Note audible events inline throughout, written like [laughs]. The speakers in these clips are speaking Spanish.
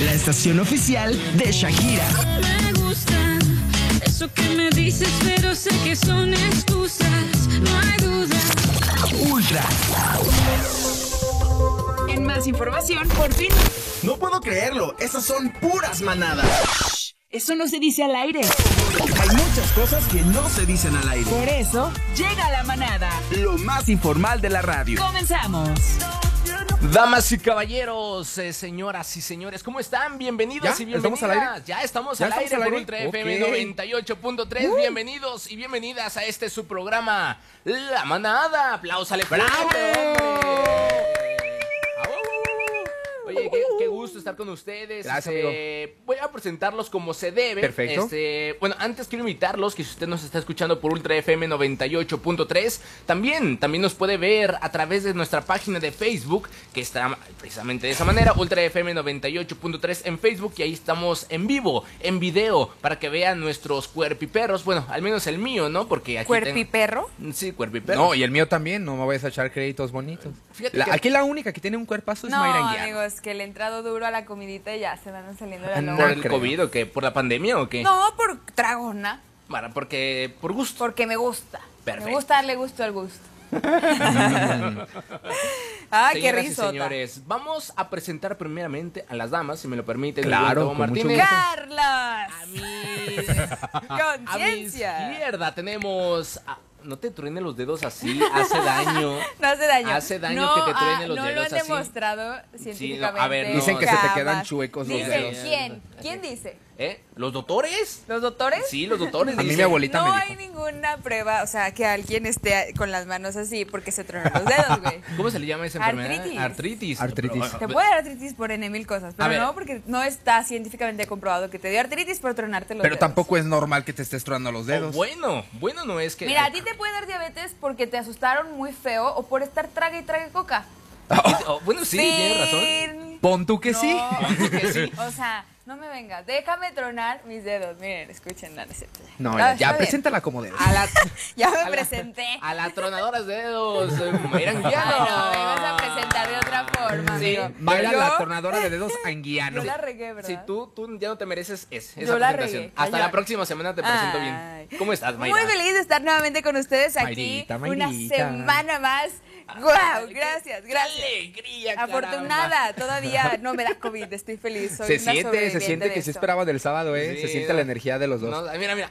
la estación oficial de Shakira. Me gusta eso que me dices, pero sé que son excusas, no hay duda. Ultra. En más información, por fin. No puedo creerlo, esas son puras manadas. Eso no se dice al aire. Hay muchas cosas que no se dicen al aire. Por eso, llega la manada. Lo más informal de la radio. Comenzamos. Damas y caballeros, eh, señoras y señores, ¿cómo están? Bienvenidos ¿Ya? y bienvenidas. ¿Estamos al aire? Ya estamos ¿Ya al estamos aire al por? Ultra. FM 98.3. Bienvenidos y bienvenidas a este su programa, La Manada. Aplausos fuerte, hombre. Oye, qué, qué gusto estar con ustedes. Gracias, Este, Voy a presentarlos como se debe. Perfecto. Este, bueno, antes quiero invitarlos que si usted nos está escuchando por Ultra FM 98.3, también, también nos puede ver a través de nuestra página de Facebook, que está precisamente de esa manera, Ultra FM 98.3 en Facebook, y ahí estamos en vivo, en video, para que vean nuestros cuerpiperros. Bueno, al menos el mío, ¿no? Porque aquí ¿Cuerpiperro? tengo- Sí, cuerpiperro. No, y el mío también, no me vayas a echar créditos bonitos. Fíjate La- que- Aquí la única que tiene un cuerpazo es No, Mayra Anguiano. amigos, que le he entrado duro a la comidita y ya se van saliendo las Ah. ¿Por el creo. COVID o qué? ¿Por la pandemia o qué? No, por tragona, Bueno, porque por gusto. porque me gusta. Perfecto. Me gusta darle gusto al gusto. [laughs] ah, qué Señoras y risota. señores, vamos a presentar primeramente a las damas, si me lo permiten. mi Claro, con mucho Martínez. Carlos. [laughs] A mi, a mi Conciencia. izquierda tenemos... a- no te truene los dedos así, hace daño. [laughs] No hace daño. Hace daño No, que te truene ah, los no dedos lo han así. demostrado científicamente. a ver, no. Dicen que se te jamás. quedan chuecos los Dicen, dedos. ¿quién? ¿Quién dice? ¿Eh? ¿Los doctores? ¿Los doctores? Sí, los doctores. [laughs] A mí mi abuelita No me hay ninguna prueba, o sea, que alguien esté con las manos así porque se tronan los dedos, güey. [laughs] ¿Cómo se le llama esa enfermedad? Artritis. Artritis. Artritis. Te puede dar artritis por N mil cosas, pero no porque no está científicamente comprobado que te dio artritis por tronarte los Pero dedos. tampoco es normal que te estés tronando los Oh, dedos. bueno, bueno no es que... Mira, a ti te puede dar diabetes porque te asustaron muy feo o por estar traga y traga coca. [laughs] Oh, bueno, sí, tienes razón. Pon tú que sí. No. que sí. O sea, no me vengas. Déjame tronar mis dedos. Miren, escuchen la receta. No, Ah, ya, ya preséntala como. A la... Ya [laughs] me a la- presenté. A la tronadora de dedos, eh, Mayra Ay, Anguiano. no, me ibas a presentar de otra forma, Sí. amigo. Mayra, Yo- la tornadora de dedos anguiano. Yo la regué, ¿verdad? Si tú, tú ya no te mereces ese, Yo esa la presentación. regué, Hasta la próxima semana te presento Ay. bien. ¿Cómo estás, Mayra? Muy feliz de estar nuevamente con ustedes aquí. Mayrita, Una Mayrita. semana más. [laughs] ¡Guau! Qué- Gracias, qué gracias. alegría, caramba. Afortunada, todavía no me da COVID, estoy feliz. Soy Se una siente, se siente que se esperaba del sábado, ¿eh? Sí, se siente la energía de los dos. No, mira, mira.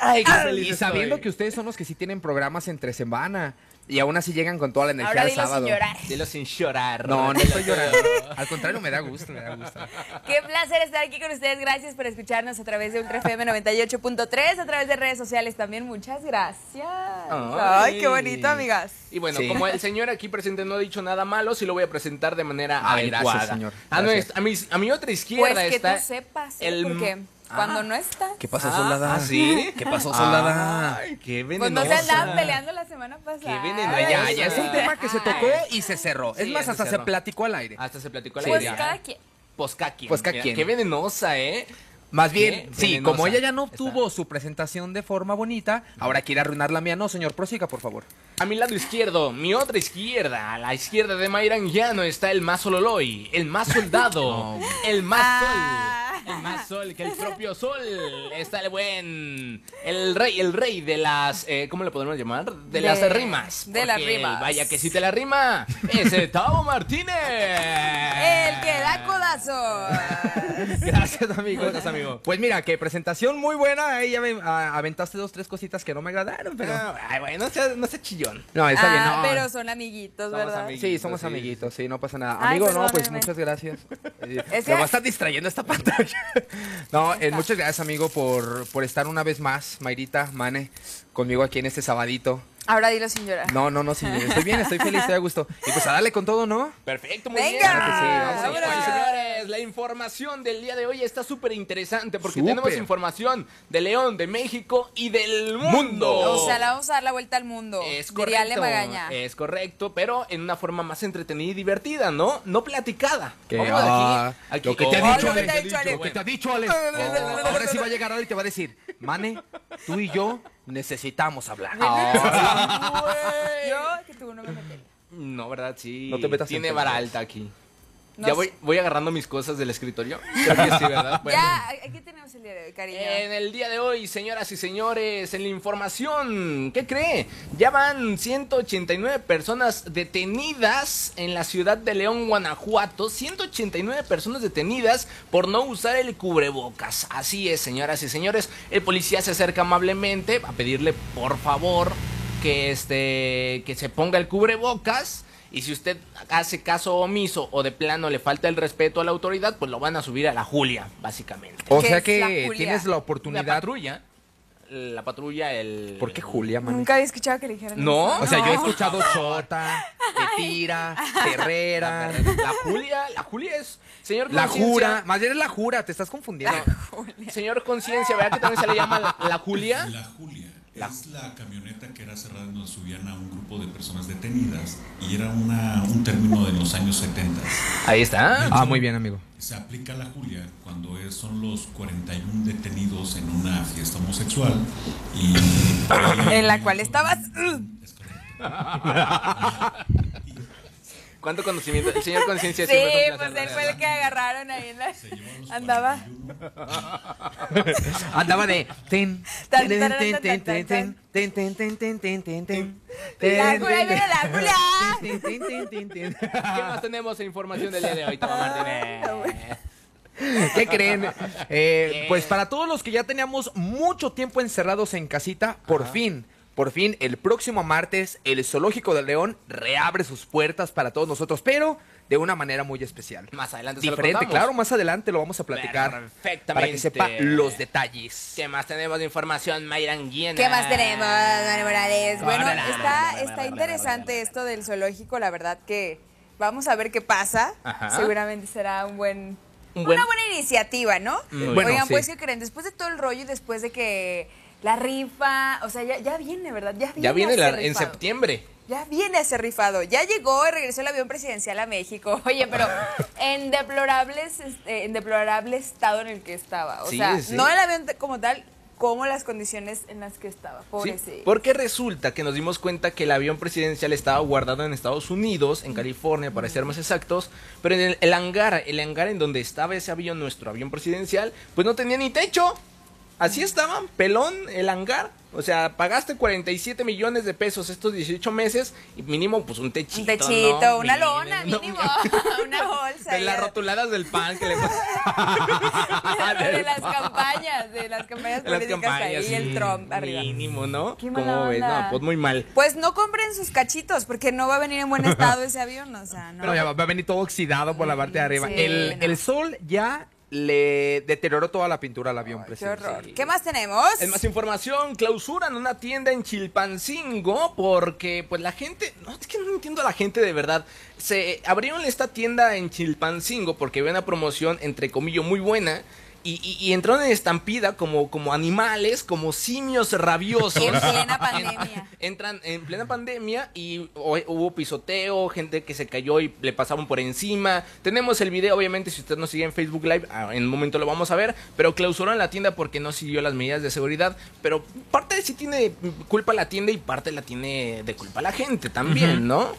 Ay, qué feliz y sabiendo estoy. que ustedes son los que sí tienen programas entre semana y aún así llegan con toda la energía Ahora del dilo sábado. sin llorar. Dilo sin llorar. No, no estoy llorando. Al contrario, me da gusto, me da gusto. Qué placer estar aquí con ustedes. Gracias por escucharnos a través de Ultra FM 98.3, a través de redes sociales también. Muchas gracias. Ay, qué bonito, amigas. Y bueno, Sí. como el [laughs] señor aquí presente no ha dicho nada malo, sí lo voy a presentar de manera Ay, adecuada. gracias, señor. A, Gracias. nuestra- a mi, a mi otra izquierda Pues que está tú sepas, ¿eh? el- porque cuando no está, ¿Qué pasó, Ah, soldada? ¿ah, sí? ¿Qué pasó, soldada? Ay, qué pues venenosa. no se andaban peleando la semana pasada. Qué venenosa. Ay, ya, ya es un tema que se tocó y se cerró. Sí, es más, hasta se platicó al aire. Hasta se platicó la Pues cada quien. Pues cada quien. Pues cada quien. Qué venenosa, ¿eh? Más bien, Qué sí, venenosa como ella ya no está. tuvo su presentación de forma bonita, ahora quiere arruinar la mía. No, señor, prosiga, por favor. A mi lado izquierdo, mi otra izquierda, a la izquierda de Mayra Anguiano está el más sololoy, el más soldado, [laughs] el más Ah. sol, el más sol que el propio sol. Está el buen, el rey, el rey de las, eh, ¿cómo le podemos llamar? De, De- las rimas. de las rimas. Vaya que si te la rima, ese Tavo Martínez. El que da codazo. Gracias, amigo. Gracias, amigo. Pues mira, que presentación muy buena. Ahí ya me aventaste dos, tres cositas que no me agradaron, pero. Ah, Ay, güey, no sea, no sea No, está bien, Ah, no. pero son amiguitos, Somos ¿verdad? amiguitos. Sí, somos Sí, amiguitos, sí, no pasa nada. Ay, Amigo, no, pues muchas gracias. [laughs] Eh, Es me que- va a estar distrayendo esta pantalla. [laughs] No, eh, muchas gracias, amigo, por, por estar una vez más, Mayrita, Mane, conmigo aquí en este sabadito. Ahora dilo sin llorar. No, no, no, sí, estoy bien, estoy feliz, estoy a gusto. Y pues a darle con todo, ¿no? Perfecto, muy Venga. bien. Claro sí, vamos a señores, la información del día de hoy está súper interesante porque Súper. tenemos información de León, de México y del mundo. Mundo. O sea, la vamos a dar la vuelta al mundo. Es Diría Ale correcto, Magaña. es correcto, pero en una forma más entretenida y divertida, ¿no? No platicada. Que, Vamos ah, aquí, aquí- lo que te Oh, ha dicho, lo que te ha dicho, Ale. lo que te ha dicho, Ale. Oh, ahora sí va a llegar Ale y te va a decir, Mane, tú y yo necesitamos hablar. Yo, que tú no me metes. No, ¿verdad? Sí. No te metas en Tiene vara alta aquí. Ya voy, voy agarrando mis cosas del escritorio. Creo que sí, ¿verdad? [laughs] Bueno. Ya, ¿qué tenemos el día de hoy, cariño? En el día de hoy, señoras y señores, en la información, ¿qué cree? Ya van 189 personas detenidas en la ciudad de León, Guanajuato. 189 personas detenidas por no usar el cubrebocas. Así es, señoras y señores. El policía se acerca amablemente a pedirle, por favor, que, este, que se ponga el cubrebocas. Y si usted hace caso omiso o de plano le falta el respeto a la autoridad, pues lo van a subir a la Julia, básicamente. O ¿Qué sea la que Julia? tienes la La oportunidad. patrulla. La patrulla, el. ¿Por qué Julia, man? Nunca había escuchado que le dijeran No, eso. O sea, yo he escuchado [laughs] Chota, Tira, Herrera, La Julia, la Julia es. Señor La. Jura. Más bien es la Jura, te estás confundiendo. Señor Conciencia, ¿verdad que también se le llama la, la Julia? La Julia es la camioneta que era cerrada en donde subían a un grupo de personas detenidas y era una, un término de los años 70. Ahí está. Ah, muy bien, amigo. Se aplica la Julia cuando es- son los 41 detenidos en una fiesta homosexual y [coughs] En la cual estabas. Es correcto. [laughs] ¿Cuánto conocimiento? El señor Conciencia Sí, siempre pues él fue el que agarraron ahí en la. Andaba. 41. Andaba de. Ten, ten, ten, ten, tan, ten, ten, ten, ten, ten, ten, ten, ten. La Ten, Julia, ten, la Julia. ten, ten, ten, ten, ten. ¿Qué más tenemos en información del día de hoy, Toma Martínez? ¿Qué creen? Eh, pues para todos los que ya teníamos mucho tiempo encerrados en casita, por fin, por fin, el próximo martes, el Zoológico de León reabre sus puertas para todos nosotros, pero de una manera muy especial. Más adelante se lo Diferente, contamos. claro, más adelante lo vamos a platicar. Perfectamente. Para que sepa los detalles. ¿Qué más tenemos de información, Mayran Guiena? ¿Qué más tenemos, Manuel Morales? Bueno, está, interesante esto del zoológico, la verdad que vamos a ver qué pasa. Ajá. Seguramente será un buen, Un buen- una buena iniciativa, ¿no? Bueno, Oigan, sí. pues, ¿qué creen? Después de todo el rollo y después de que la rifa, o sea, ya, ya viene, ¿verdad? Ya viene, Ya viene la- en septiembre. Ya viene ese rifado. Ya llegó y regresó el avión presidencial a México. [laughs] Oye, pero [laughs] en deplorables, este, en deplorable estado en el que estaba. O Sí, sea, sí. no el avión como tal, como las condiciones en las que estaba. Sí, Pobrecito. porque resulta que nos dimos cuenta que el avión presidencial estaba guardado en Estados Unidos, en California, para ser más exactos, pero en el, el hangar, el hangar en donde estaba ese avión, nuestro avión presidencial, pues no tenía ni techo. Así estaba, pelón, el hangar. O sea, pagaste 47 millones de pesos estos 18 meses y mínimo pues un techito. Un techito, ¿no? una Mínimo, lona, no, [laughs] mínimo, [laughs] [laughs] una bolsa. De las rotuladas del pan que le de las campañas, de las campañas De las políticas campañas, ahí, el Trump arriba. Mínimo, ¿no? Qué mala ¿Cómo ves? No, pues muy mal. Pues no compren sus cachitos, porque no va a venir en buen estado ese avión, o sea, no. Pero ya va, va a venir todo oxidado por la parte de arriba. Sí, el, no. el sol ya le deterioró toda la pintura al avión Qué horror. ¿Qué más tenemos? En más información, clausuran una tienda en Chilpancingo porque pues la gente, no, es que no entiendo a la gente de verdad. Se abrieron esta tienda en Chilpancingo porque había una promoción entre comillas muy buena y, y- y entraron en estampida como, como animales, como simios rabiosos. En plena pandemia. Entran en plena pandemia y hu- hubo pisoteo, gente que se cayó y le pasaban por encima. Tenemos el video, obviamente, si usted nos sigue en Facebook Live, ah, en un momento lo vamos a ver. Pero clausuraron la tienda porque no siguió las medidas de seguridad. Pero parte de sí tiene culpa la tienda y parte la tiene de culpa la gente también, ¿no?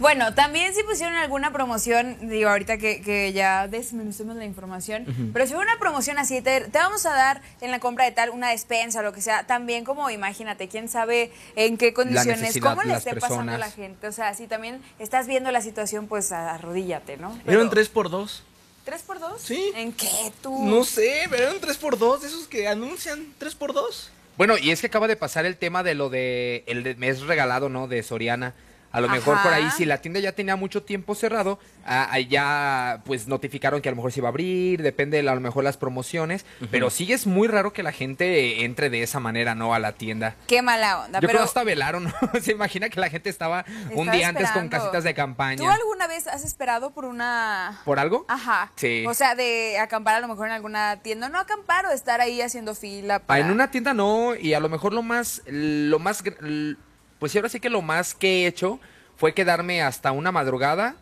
Bueno, también si pusieron alguna promoción, digo, ahorita que, que ya desmenucemos la información, pero si hubo una promoción así, te, te vamos a dar en la compra de tal una despensa o lo que sea, también como imagínate, quién sabe en qué condiciones, cómo le esté pasando a la gente. O sea, si también estás viendo la situación, pues arrodíllate, ¿no? Eran Pero- 3x2. ¿Tres por dos? Sí. ¿En qué tú? No sé, pero eran 3x2, de esos que anuncian 3x2. Bueno, y es que acaba de pasar el tema de lo de el de mes regalado, ¿no? De Soriana. A lo mejor por ahí, si la tienda ya tenía mucho tiempo cerrado, ah, ahí ya pues notificaron que a lo mejor se iba a abrir, depende de a lo mejor las promociones, pero sí es muy raro que la gente entre de esa manera, ¿no? A la tienda. Qué mala onda. Yo pero creo hasta velaron, ¿no? [laughs] Se imagina que la gente estaba un día antes con casitas de ¿Tú campaña. alguna vez has esperado por una ¿Por algo? Ajá. Sí. O sea, de acampar a lo mejor en alguna tienda. No acampar o estar ahí haciendo fila Ah. En una tienda no, y a lo mejor lo más, lo más, pues sí, ahora sí que lo más que he hecho fue quedarme hasta una madrugada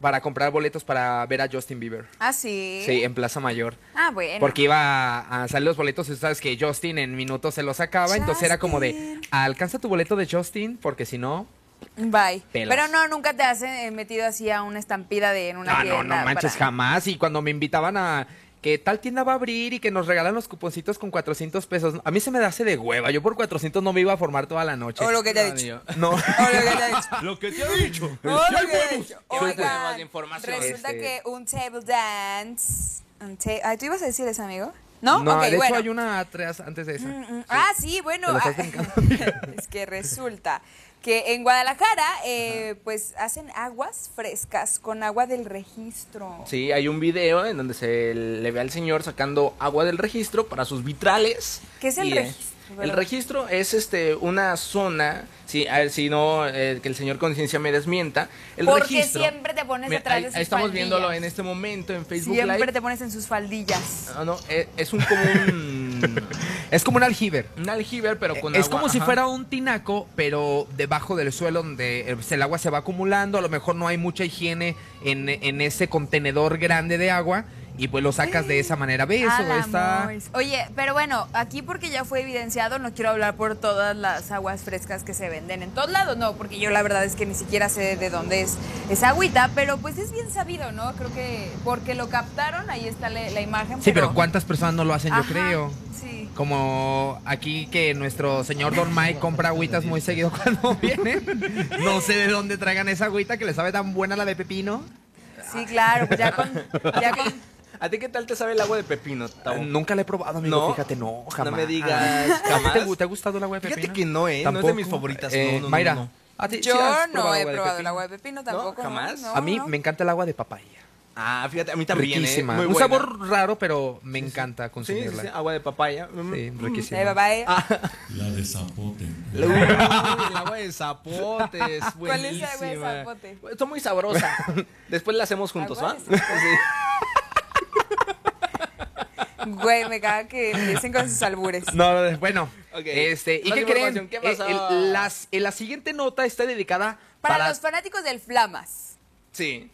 para comprar boletos para ver a Justin Bieber. Ah, sí. Sí, en Plaza Mayor. Ah, bueno. Porque iba a salir los boletos y tú sabes que Justin en minutos se los sacaba, entonces era como de, alcanza tu boleto de Justin, porque si no, Bye. Pelas. Pero no, nunca te has eh, metido así a una estampida de en una Ah, tienda. no, no manches, para- jamás. Y cuando me invitaban a que tal tienda va a abrir y que nos regalan los cuponcitos con 400 pesos, a mí se me da hace de hueva. Yo por 400 no me iba a formar toda la noche. O lo que te he No, dicho. No. O lo que te he dicho. [laughs] lo que te he dicho. O lo que te he dicho. Oigan, resulta Este- que un table dance... un ta- Ay, ¿tú ibas a decir eso, amigo? ¿No? No, Ok, de hecho bueno. hay una atrás antes de esa. Mm, mm. Ah, sí, bueno. Ah, [laughs] es que resulta que en Guadalajara, eh, pues hacen aguas frescas con agua del registro. Sí, hay un video en donde se le ve al señor sacando agua del registro para sus vitrales. ¿Qué es el Y, eh, registro? El registro es este una zona, si, a ver, si no, eh, que el señor conciencia me desmienta. El Porque registro, siempre te pones Mira, ahí- de sus ahí estamos faldillas. viéndolo en este momento en Facebook Siempre Live. te pones en sus faldillas. Ah, no, es, es un como un, [laughs] Es como un aljiber. un aljiber, pero con es agua, como si fuera un tinaco, pero debajo del suelo donde el agua se va acumulando. A lo mejor no hay mucha higiene en, en ese contenedor grande de agua y pues lo sacas de esa manera. ¿Ves? Está... Oye, pero bueno, aquí porque ya fue evidenciado, no quiero hablar por todas las aguas frescas que se venden en todos lados, no, porque yo la verdad es que ni siquiera sé de dónde es esa agüita, pero pues es bien sabido, ¿no? Creo que porque lo captaron, ahí está la, la imagen. Sí, pero ¿cuántas personas no lo hacen? Yo creo. Sí. Como aquí que nuestro señor Don Mike compra agüitas muy seguido [laughs] cuando viene. No sé de dónde traigan esa agüita que le sabe tan buena la de pepino. Sí, claro, pues ya [laughs] con, ya con- ¿A ti qué tal te sabe el agua de pepino, Tavo? Nunca la he probado, amigo. ¿No? Fíjate, no, jamás. No me digas, ¿A ti jamás. ¿Te, ha gustado el agua de Fíjate pepino? que no, ¿eh? No es de ¿Tampoco? mis favoritas, Eh, no, no, no, Mayra, no. ¿a ti sí yo no he de probado el agua de pepino tampoco. ¿Jamás? No, A mí no. me encanta el agua de papaya. Ah, fíjate, a mí también, Riquísima. ¿eh? Muy Un buena. sabor raro, pero me encanta Sí, sí, consumirla. sí, agua de papaya. Mm. Sí, riquísima. Eh, papá, eh. La de zapote. Uy, el agua de zapote es ¿Cuál es el agua de buenísima. zapote? Está muy sabrosa. Después la hacemos juntos, ¿va? de Güey, me caga que empiecen con sus albures. No, no, bueno, Ok. este, ¿y qué creen? información, ¿qué Eh, pasó? el- las- eh, la siguiente nota está dedicada Para, los fanáticos del Flamas. Sí.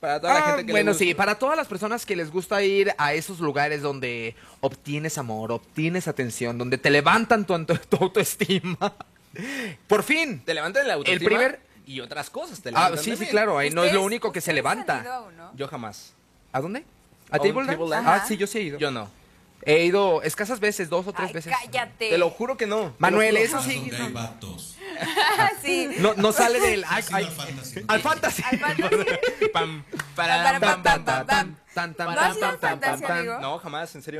Para toda la Ah, gente que le bueno, gusta. sí, para todas las personas que les gusta ir a esos lugares donde obtienes amor, obtienes atención, donde te levantan tu, auto- tu autoestima. [laughs] Por fin. Te levantan la autoestima El primer- y otras cosas te Ah, levantan sí, sí, también. claro, ahí no es lo ¿Ustedes- único que se levanta. Yo jamás. ¿A dónde? ¿A ¿A un Table Dance? table dance? Ah, sí, yo sí he ido. Yo no. He ido escasas veces, dos o tres Ay, veces. cállate. Te lo juro que no. Manuel, eso sí. Donde hay vatos. sí. No, no sale del. ay, Sí, ay, al fantasy. al fantasy. Al fantasy. Pam, pam, pam, pam, pam.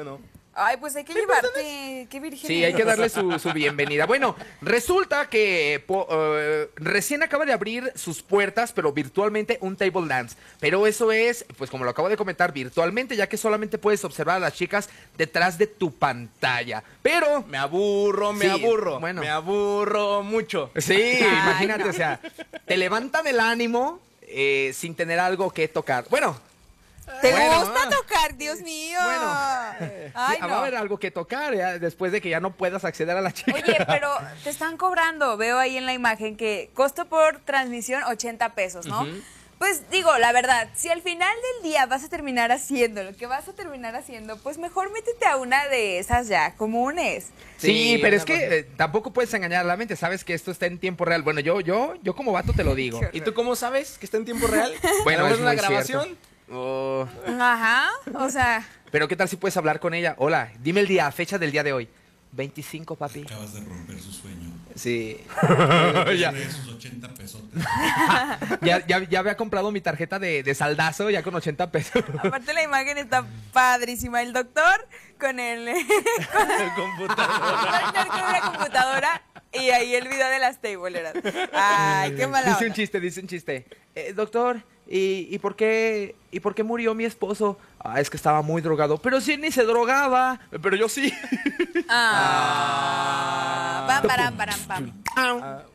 No. Ay, pues hay que llevarte. Qué virgen. Sí, hay que darle su, su bienvenida. Bueno, resulta que po- eh, recién acaba de abrir sus puertas, pero virtualmente un table dance. Pero eso es, pues como lo acabo de comentar, virtualmente, ya que solamente puedes observar a las chicas detrás de tu pantalla. Pero, Me aburro, me Sí, aburro. bueno. Me aburro mucho. sí, imagínate, o sea, te levantan el ánimo eh, sin tener algo que tocar. Bueno, ¿Te Bueno, gusta ah. tocar, Dios mío? Bueno. Ay, sí, va a haber algo que tocar ya, después de que ya no puedas acceder a la chica. Oye, pero te están cobrando, veo ahí en la imagen que costo por transmisión 80 pesos, ¿no? Pues digo, la verdad, si al final del día vas a terminar haciendo lo que vas a terminar haciendo, pues mejor métete a una de esas ya comunes. Sí, Sí, pero es que eh, tampoco puedes engañar a la mente, sabes que esto está en tiempo real. Bueno, yo, yo, yo como vato te lo digo. ¿Y tú cómo sabes que está en tiempo real? [laughs] Bueno, ¿Tenemos es una grabación? cierto. Oh, Ajá, o sea, pero qué tal si puedes hablar con ella. Hola, dime el día, fecha del día de hoy. 25, papi. Acabas de romper su sueño. Sí. [laughs] Ya. esos 80 pesos. Ya, ya, ya había comprado mi tarjeta de, de saldazo ya con 80 pesos. aparte la imagen está padrísima. El doctor con el, [laughs] con el doctor con una computadora y ahí el video de las tableras. Ay, qué mala Dice un chiste, dice un chiste. Eh, doctor, ¿y, y por qué, ¿y por qué murió mi esposo? Ah, es que estaba muy drogado. Pero si ni se drogaba. Pero yo sí. Ah, pam, param, param, pam.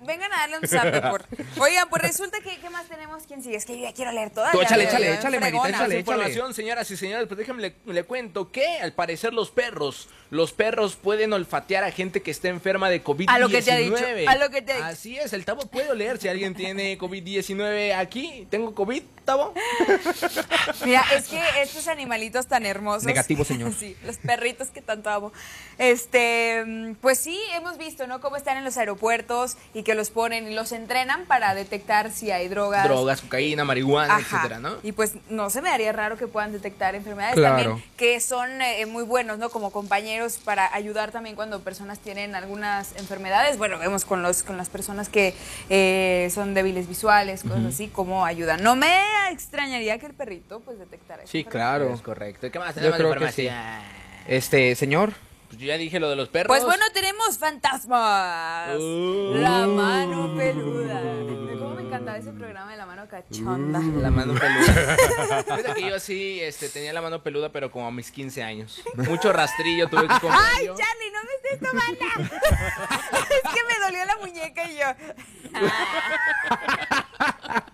Vengan a darle un zape por. Oigan, pues resulta que ¿qué más tenemos? ¿Quién sigue? Es que yo ya quiero leer todas. Tú échale, échale, échale. Marita, échale. Información, señoras y señores, pues déjenme le, le cuento que al parecer los perros, los perros pueden olfatear a gente que está enferma de COVID-19. A lo que te ha dicho, a lo que te ha dicho. Así es, el Tabo puede oler si alguien tiene COVID-19 aquí. ¿Tengo COVID, Tabo? [laughs] Mira, es que estos animalitos tan hermosos. Negativo, señor. [laughs] Sí, los perritos que tanto amo. Este, pues sí, hemos visto, ¿no? Cómo están en los aeropuertos y que los ponen y los entrenan para detectar si hay drogas. Drogas, cocaína, marihuana, Ajá. etcétera, ¿no? Y pues no se me haría raro que puedan detectar enfermedades Claro. también que son eh, muy buenos, ¿no? Como compañeros para ayudar también cuando personas tienen algunas enfermedades. Bueno, vemos con los con las personas que eh, son débiles visuales, cosas así, cómo ayudan. No me extrañaría que el perrito pues detectara. esa Sí, claro. Es correcto. ¿Y ¿Qué más Yo creo que sí. Este, señor. Pues yo ya dije lo de los perros. Pues bueno, tenemos fantasmas. Uh. La mano peluda. ¿Cómo me encantaba ese programa de la mano cachonda? La mano peluda. [laughs] Fíjate que yo sí este, tenía la mano peluda, pero como a mis 15 años. Mucho rastrillo tuve que comprar ¡Ay, yo. Charlie, no me estés tomando! [laughs] es que me dolió la muñeca y yo.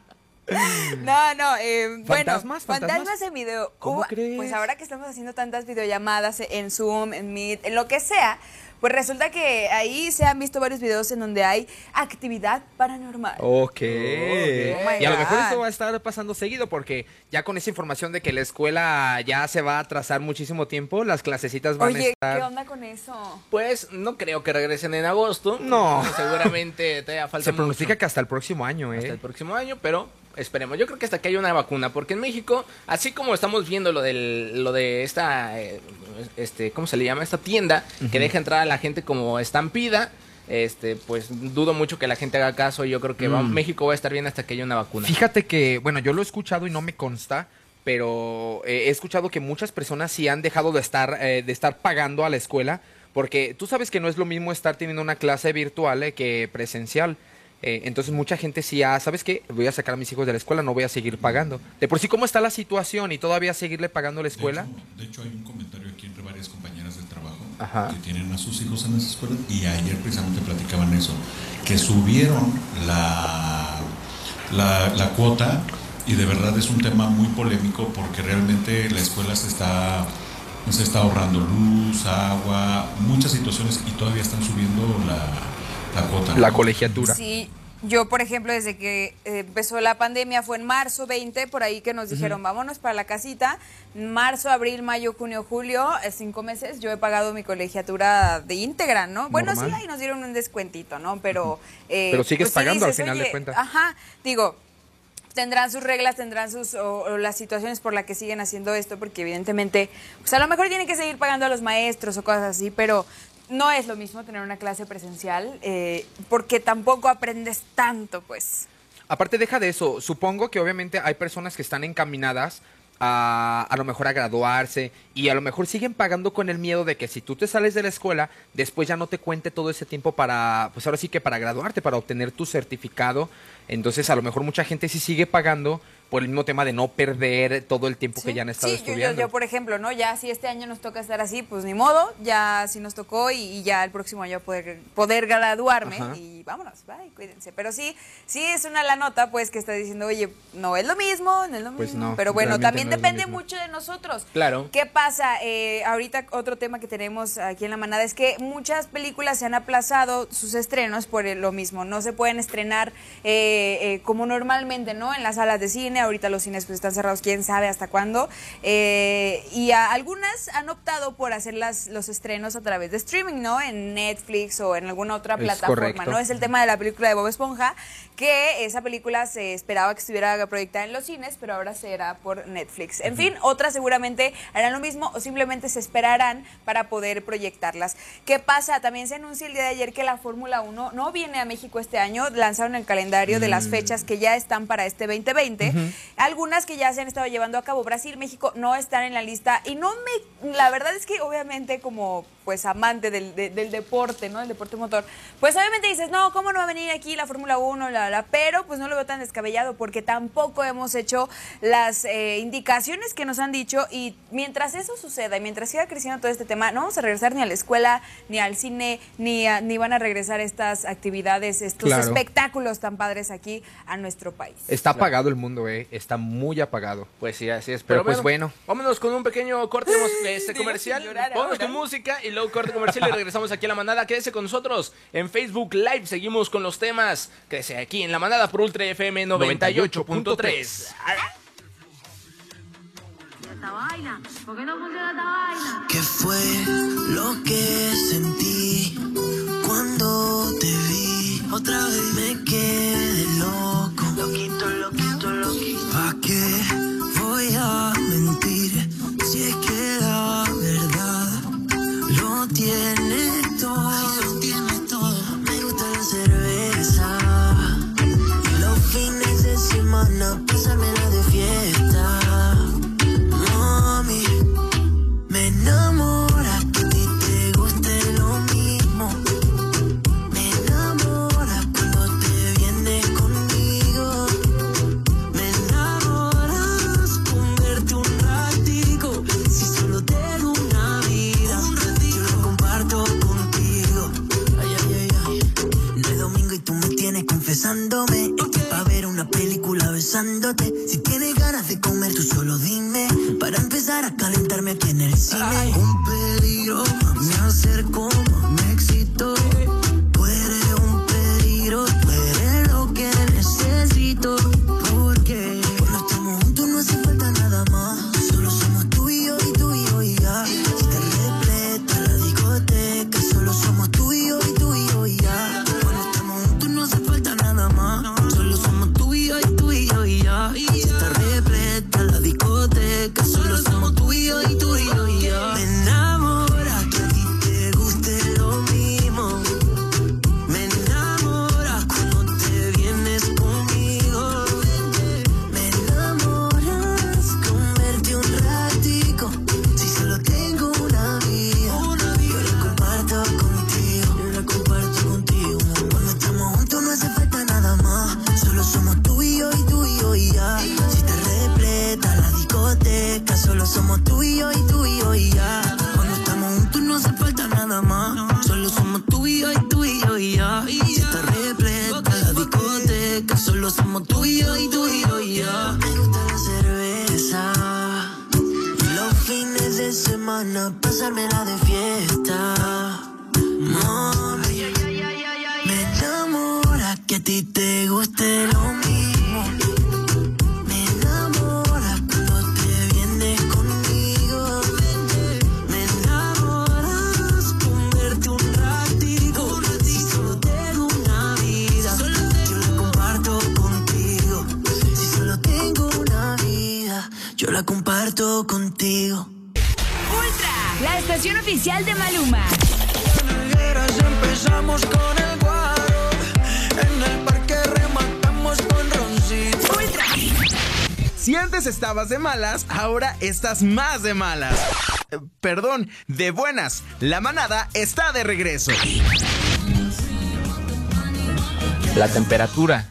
[laughs] [laughs] No, no, eh, bueno, ¿Fantasmas? fantasmas, video. ¿Cómo Hubo- crees? Pues ahora que estamos haciendo tantas videollamadas en Zoom, en Meet, en lo que sea, pues resulta que ahí se han visto varios videos en donde hay actividad paranormal. Ok. my y a lo mejor esto va a estar pasando seguido porque ya con esa información de que la escuela ya se va a atrasar muchísimo tiempo, las clasecitas van a Oye, estar... ¿qué onda con eso? Pues no creo que regresen en agosto. No. Seguramente te falta Se pronostica mucho que hasta el próximo año, hasta ¿eh? el próximo año, pero esperemos. Yo creo que hasta que haya una vacuna, porque en México, así como estamos viendo lo del lo de esta eh, este, ¿cómo se le llama? esta tienda que deja entrar a la gente como estampida, este, pues dudo mucho que la gente haga caso y yo creo que va- Mm. México va a estar bien hasta que haya una vacuna. Fíjate que, bueno, yo lo he escuchado y no me consta, pero eh, he escuchado que muchas personas sí han dejado de estar, eh, de estar pagando a la escuela, porque tú sabes que no es lo mismo estar teniendo una clase virtual eh, que presencial. Eh, entonces mucha gente sí, ah, ¿sabes qué? Voy a sacar a mis hijos de la escuela, no voy a seguir pagando. De por sí, ¿cómo está la situación y todavía seguirle pagando la De escuela? hecho, de hecho, hay un comentario aquí entre varias compañeras del trabajo Ajá. que tienen a sus hijos en las escuelas y ayer precisamente platicaban eso, que subieron la, la, la cuota y de verdad es un tema muy polémico porque realmente la escuela se está, se está ahorrando luz, agua, muchas situaciones y todavía están subiendo la, la cuota. La colegiatura. Sí, yo, por ejemplo, desde que eh, empezó la pandemia, fue en marzo 20, por ahí que nos dijeron, vámonos para la casita. Marzo, abril, mayo, junio, julio, eh, cinco meses, yo he pagado mi colegiatura de íntegra, ¿no? Bueno, sí, ahí nos dieron un descuentito, ¿no? Pero... eh, Pero sigues sí pagando al final de cuentas. Ajá, digo, tendrán sus reglas, tendrán sus o, o las situaciones por las que siguen haciendo esto, porque evidentemente, pues a lo mejor tienen que seguir pagando a los maestros o cosas así, pero no es lo mismo tener una clase presencial, eh, porque tampoco aprendes tanto, pues. Aparte, deja de eso. Supongo que obviamente hay personas que están encaminadas a a lo mejor a graduarse y a lo mejor siguen pagando con el miedo de que si tú te sales de la escuela, después ya no te cuente todo ese tiempo para, pues ahora sí que para graduarte, para obtener tu certificado. Entonces, a lo mejor mucha gente sí sigue pagando por el mismo tema de no perder todo el tiempo que ya han estado Sí, yo- yo, estudiando. yo, por ejemplo, ¿no? Ya si este año nos toca estar así, pues ni modo, ya si nos tocó y, y ya el próximo año poder, poder graduarme Ajá. y vámonos, bye, cuídense. Pero sí, sí es una la nota, pues, que está diciendo, oye, no es lo mismo, no es lo Pues mismo. no, pero bueno, también no depende mucho de nosotros. Claro. ¿Qué pasa? Eh, ahorita otro tema que tenemos aquí en la manada es que muchas películas se han aplazado sus estrenos por lo mismo. No se pueden estrenar eh, eh, como normalmente, ¿no? En las salas de cine. Ahorita los cines pues están cerrados, quién sabe hasta cuándo. Eh, y a- algunas han optado por hacer las, los estrenos a través de streaming, ¿no? En Netflix o en alguna otra Es plataforma, correcto. ¿no? Es el tema de la película de Bob Esponja, que esa película se esperaba que estuviera proyectada en los cines, pero ahora será por Netflix. En fin, otras seguramente harán lo mismo o simplemente se esperarán para poder proyectarlas. ¿Qué pasa? También se anuncia el día de ayer que la Fórmula 1 no viene a México este año, lanzaron el calendario de las fechas que ya están para este 2020, algunas que ya se han estado llevando a cabo. Brasil, México no están en la lista y no me, la verdad es que obviamente como pues amante del, de- del deporte, ¿no? El deporte motor, pues obviamente dices, no, ¿cómo no va a venir aquí la Fórmula 1, la, la, pero pues no lo veo tan descabellado porque tampoco hemos hecho las eh, indicaciones que nos han dicho y mientras eso suceda y mientras siga creciendo todo este tema, no vamos a regresar ni a la escuela, ni al cine, ni, a- ni van a regresar estas actividades, estos Claro. espectáculos tan padres aquí a nuestro país. Está apagado el mundo, eh. Está muy apagado. Pues sí, así es. Pero Pero, pues bueno. Vámonos con un pequeño corte este [laughs] comercial. Vámonos con música y luego corte comercial y regresamos aquí a la manada. Quédese con nosotros en Facebook Live. Seguimos con los temas. Quédese aquí en la manada por Ultra FM 98.3. ¿Qué fue lo que sentí cuando te vi? Otra vez me quedé loco. Loquito, loquito, loquito. ¿Pa' qué voy a mentir? Lo tiene todo. Lo tiene todo. Me gusta la cerveza. Y los fines de semana pasármela de malas, ahora estás más de malas. Perdón, de buenas. La manada está de regreso. La temperatura.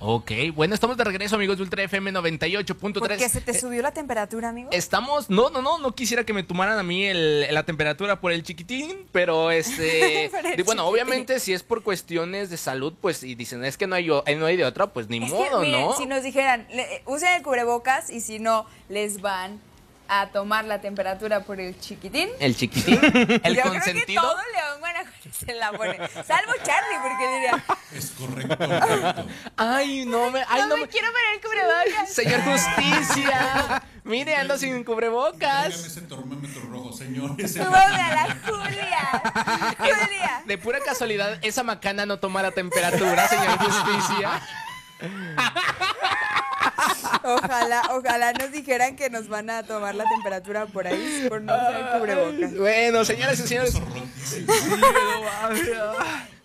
Ok, bueno, estamos de regreso, amigos de Ultra FM 98.3. ¿Por qué se te Eh, subió la temperatura, amigo? Estamos, no, no, no, no quisiera que me tomaran a mí el- la temperatura por el chiquitín, pero este, [laughs] di- bueno, chiquitín. obviamente si es por cuestiones de salud, pues, y dicen, es que no hay, eh, no hay de otra, pues ni Es que, modo, miren, ¿no? si nos dijeran, le- usen el cubrebocas y si no, les van a tomar la temperatura por el chiquitín. El chiquitín, [laughs] el Yo creo que consentido. todo León Guanajuato se la pone. Salvo Charlie, porque diría, Es correcto, correcto. Ay, no me, ay, no, no me me, quiero poner el cubrebocas. señor justicia, mire, ando sin cubrebocas. ese termómetro rojo, señor. Ese Súbame a la Julia. Julia. De pura casualidad, esa macana no toma la temperatura, señor justicia. [laughs] Ojalá, ojalá nos dijeran que nos van a tomar la temperatura por ahí por no usar cubrebocas. Bueno, señoras y señores.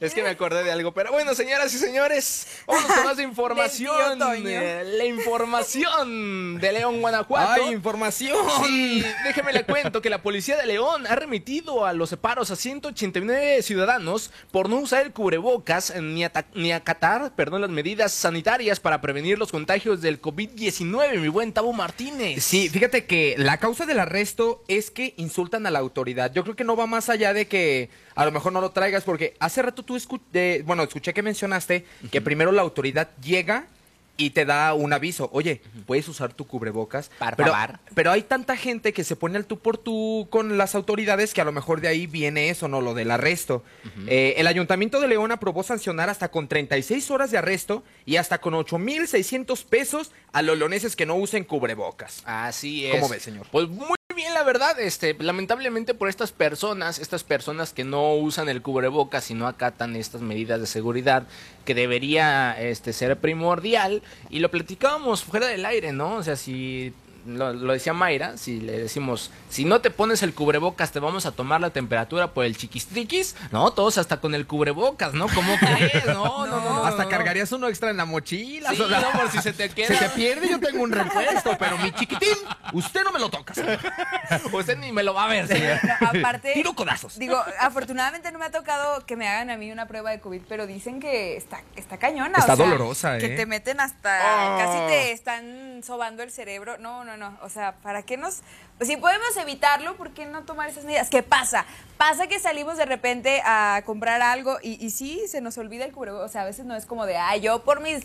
Es que me acordé de algo, pero bueno, señoras y señores, vamos con más [laughs] información. Eh, la información de León, Guanajuato. ¡Ay, información! Sí, déjeme le cuento que la policía de León ha remitido a los separos a 189 ciudadanos por no usar el cubrebocas ni, ni acatar perdón, las medidas sanitarias para prevenir los contagios del COVID-19, mi buen Tabo Martínez. Sí, fíjate que la causa del arresto es que insultan a la autoridad. Yo creo que no va más allá de que a lo mejor no lo traigas, porque hace rato tú escu- de- bueno, escuché que mencionaste que primero la autoridad llega y te da un aviso, oye, puedes usar tu cubrebocas. Por pero, pero hay tanta gente que se pone al tú por tú con las autoridades que a lo mejor de ahí viene eso, ¿no? Lo del arresto. Eh, el Ayuntamiento de León aprobó sancionar hasta con 36 horas de arresto y hasta con 8,600 pesos a los leoneses que no usen cubrebocas. Así es. ¿Cómo ve, señor? Pues muy bien, la verdad, este, lamentablemente por estas personas, estas personas que no usan el cubrebocas y no acatan estas medidas de seguridad que debería este, ser primordial, y lo platicábamos fuera del aire, ¿no? O sea, si lo, lo decía Mayra, si le decimos, si no te pones el cubrebocas te vamos a tomar la temperatura por el chiquistriquis, no, todos hasta con el cubrebocas, ¿no? ¿Cómo [laughs] crees? No, no, no. Hasta no, no. cargarías uno extra en la mochila. Sí, o sea, no, por si se te queda. [laughs] Se te pierde, yo tengo un repuesto, pero mi chiquitín, usted no me lo toca. señor. [laughs] Usted ni me lo va a ver, señor. No, aparte, Tiro codazos. digo, afortunadamente no me ha tocado que me hagan a mí una prueba de COVID, pero dicen que está, está cañona. Está o sea, dolorosa, Que ¿eh? te meten hasta, Oh. casi te están sobando el cerebro. No, no, no. O sea, ¿para qué nos...? Pues si podemos evitarlo, ¿por qué no tomar esas medidas? ¿Qué pasa? Pasa que salimos de repente a comprar algo y, y sí, se nos olvida el cubrebocas. O sea, a veces no es como de, ah, yo por mis...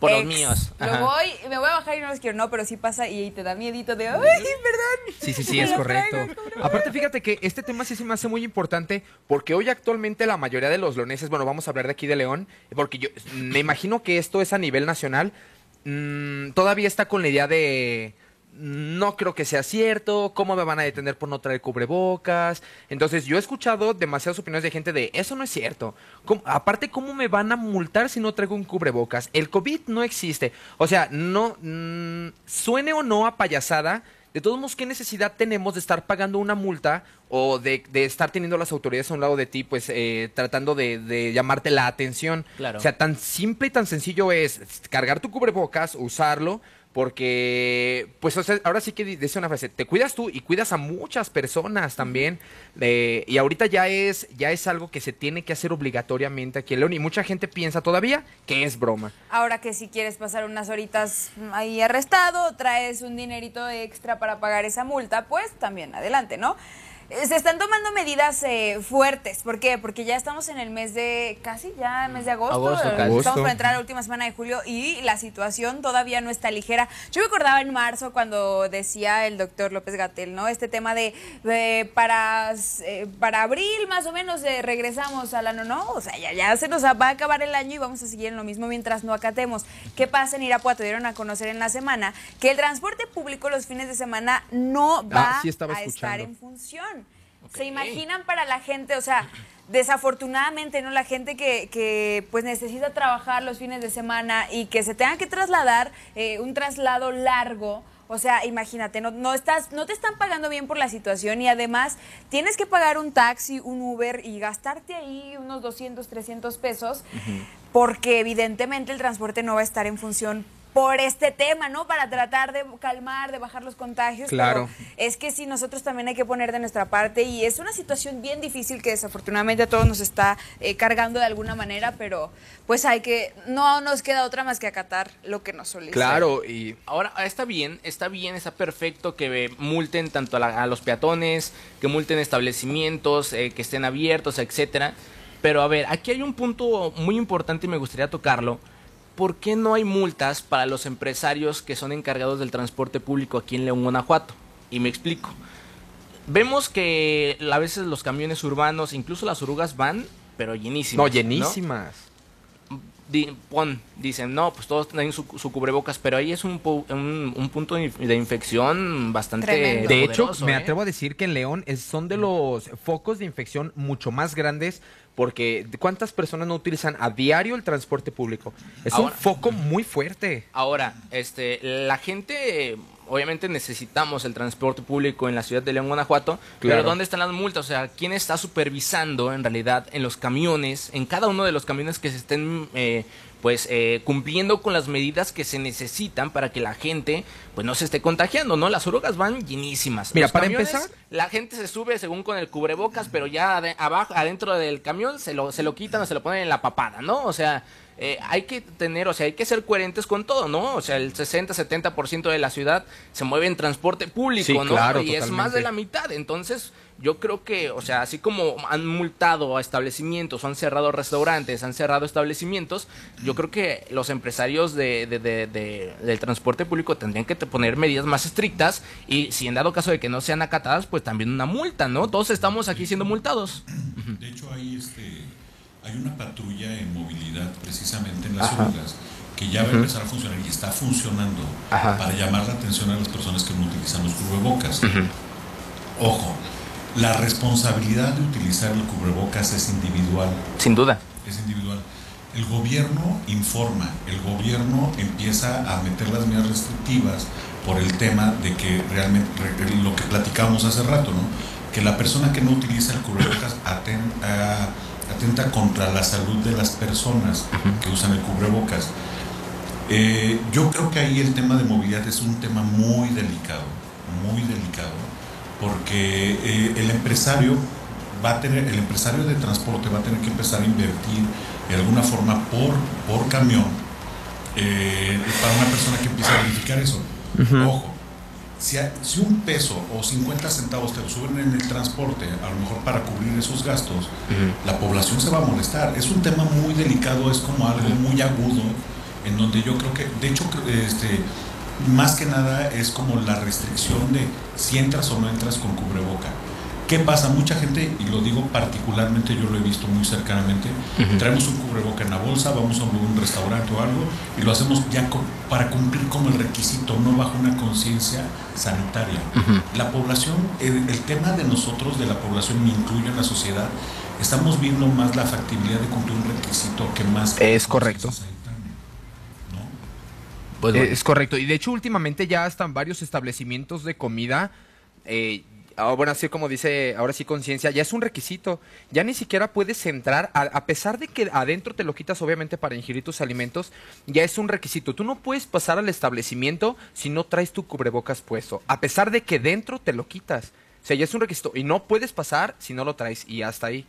Por los míos. Lo Ajá. voy, me voy a bajar y no los quiero. No, pero sí pasa y te da miedito de, ay, perdón. Sí, sí, sí, es correcto. traigo. Aparte, fíjate que este tema sí se me hace muy importante porque hoy actualmente la mayoría de los leoneses, bueno, vamos a hablar de aquí de León, porque yo me imagino que esto es a nivel nacional, mm, todavía está con la idea de no creo que sea cierto, cómo me van a detener por no traer cubrebocas. Entonces, yo he escuchado demasiadas opiniones de gente de eso no es cierto. ¿Cómo- aparte, ¿cómo me van a multar si no traigo un cubrebocas? El COVID no existe. O sea, no mm, suene o no a payasada. De todos modos, ¿qué necesidad tenemos de estar pagando una multa o de, de estar teniendo las autoridades a un lado de ti, pues eh, tratando de, de llamarte la atención? Claro. O sea, tan simple y tan sencillo es cargar tu cubrebocas, usarlo, porque, pues, o sea, ahora sí que dice una frase, te cuidas tú y cuidas a muchas personas también, eh, y ahorita ya es, ya es algo que se tiene que hacer obligatoriamente aquí en León, y mucha gente piensa todavía que es broma. Ahora que si quieres pasar unas horitas ahí arrestado, traes un dinerito extra para pagar esa multa, pues también adelante, ¿no? Se están tomando medidas eh, fuertes. ¿Por qué? Porque ya estamos en el mes de, casi ya mes de agosto. Agosto. Agosto. Estamos por entrar a la última semana de julio y la situación todavía no está ligera. Yo me acordaba en marzo cuando decía el doctor López Gatel, ¿no? Este tema de, de para, eh, para abril más o menos eh, regresamos a la no, no, o sea, ya, ya se nos va a acabar el año y vamos a seguir en lo mismo mientras no acatemos. ¿Qué pasa en Irapuato? Dieron a conocer en la semana que el transporte público los fines de semana no va Ah, sí estaba a estar en función. ¿Se imaginan para la gente? O sea, desafortunadamente, ¿no? La gente que, que, pues necesita trabajar los fines de semana y que se tenga que trasladar eh, un traslado largo. O sea, imagínate, no, no, estás, no te están pagando bien por la situación y además tienes que pagar un taxi, un Uber y gastarte ahí unos 200, 300 pesos porque evidentemente el transporte no va a estar en función por este tema, ¿no? Para tratar de calmar, de bajar los contagios. Claro. pero es que sí, nosotros también hay que poner de nuestra parte y es una situación bien difícil que desafortunadamente a todos nos está eh, cargando de alguna manera, pero pues hay que, no nos queda otra más que acatar lo que nos solicita. Claro, y Ahora, está bien, está bien, está perfecto que multen tanto a, la- a los peatones, que multen establecimientos, eh, que estén abiertos, etcétera. Pero a ver, aquí hay un punto muy importante y me gustaría tocarlo. ¿Por qué no hay multas para los empresarios que son encargados del transporte público aquí en León, Guanajuato? Y me explico. Vemos que a veces los camiones urbanos, incluso las orugas van, pero llenísimas. no, ¿no? llenísimas. di- pon, dicen, no, pues todos tienen su, su cubrebocas, pero ahí es un, pu- un, un punto de inf- de infección bastante Tremendo. De hecho, poderoso, me ¿eh? atrevo a decir que en León es- son de los focos de infección mucho más grandes porque ¿cuántas personas no utilizan a diario el transporte público? Es un foco muy fuerte. Ahora, este, la gente, obviamente necesitamos el transporte público en la ciudad de León, Guanajuato, Claro. pero ¿dónde están las multas? O sea, ¿quién está supervisando en realidad en los camiones, en cada uno de los camiones que se estén, eh, pues, eh, cumpliendo con las medidas que se necesitan para que la gente, pues, no se esté contagiando, ¿no? Las orugas van llenísimas. Mira, Los para camiones, empezar- La gente se sube según con el cubrebocas, pero ya abajo, adentro del camión se lo, se lo quitan o se lo ponen en la papada, ¿no? O sea, eh, hay que tener, o sea, hay que ser coherentes con todo, ¿no? O sea, el 60-70% de la ciudad se mueve en transporte público, Sí, ¿no? claro, y es más de la mitad. Entonces, yo creo que, o sea, así como han multado a establecimientos, o han cerrado restaurantes, han cerrado establecimientos, yo creo que los empresarios de, de- de- de- del transporte público tendrían que poner medidas más estrictas y si en dado caso de que no sean acatadas, pues también una multa, ¿no? Todos estamos aquí siendo multados. De hecho, hay, este, hay una patrulla en movilidad precisamente en las orugas que ya va a empezar a funcionar y está funcionando Ajá. para llamar la atención a las personas que no utilizan los cubrebocas. Ojo, la responsabilidad de utilizar el cubrebocas es individual. Sin duda. es individual. El gobierno informa, el gobierno empieza a meter las medidas restrictivas por el tema de que realmente, re- lo que platicábamos hace rato, ¿no? Que la persona que no utiliza el cubrebocas aten- a- atenta contra la salud de las personas que usan el cubrebocas. Eh, yo creo que ahí el tema de movilidad es un tema muy delicado, muy delicado, porque eh, el empresario va a tener, el empresario de transporte va a tener que empezar a invertir de alguna forma por, por camión eh, para una persona que empiece a verificar eso. Ojo, si, a- si un peso o 50 centavos te lo suben en el transporte, a lo mejor para cubrir esos gastos, la población se va a molestar. Es un tema muy delicado, es como algo muy agudo, en donde yo creo que, de hecho, este, más que nada es como la restricción de si entras o no entras con cubreboca. ¿Qué pasa? Mucha gente, y lo digo particularmente, yo lo he visto muy cercanamente, traemos un cubreboca en la bolsa, vamos a un restaurante o algo, y lo hacemos ya co- para cumplir como el requisito, no bajo una conciencia sanitaria. La población, el, el tema de nosotros, de la población, me incluyo en la sociedad, estamos viendo más la factibilidad de cumplir un requisito que más... Es correcto. Pues Eh, bueno. Es correcto. Y de hecho, últimamente ya están varios establecimientos de comida. eh, ah, bueno, así como dice ahora sí conciencia, ya es un requisito. Ya ni siquiera puedes entrar, a, a pesar de que adentro te lo quitas obviamente para ingerir tus alimentos, ya es un requisito. Tú no puedes pasar al establecimiento si no traes tu cubrebocas puesto, a pesar de que dentro te lo quitas. O sea, ya es un requisito. Y no puedes pasar si no lo traes y hasta ahí.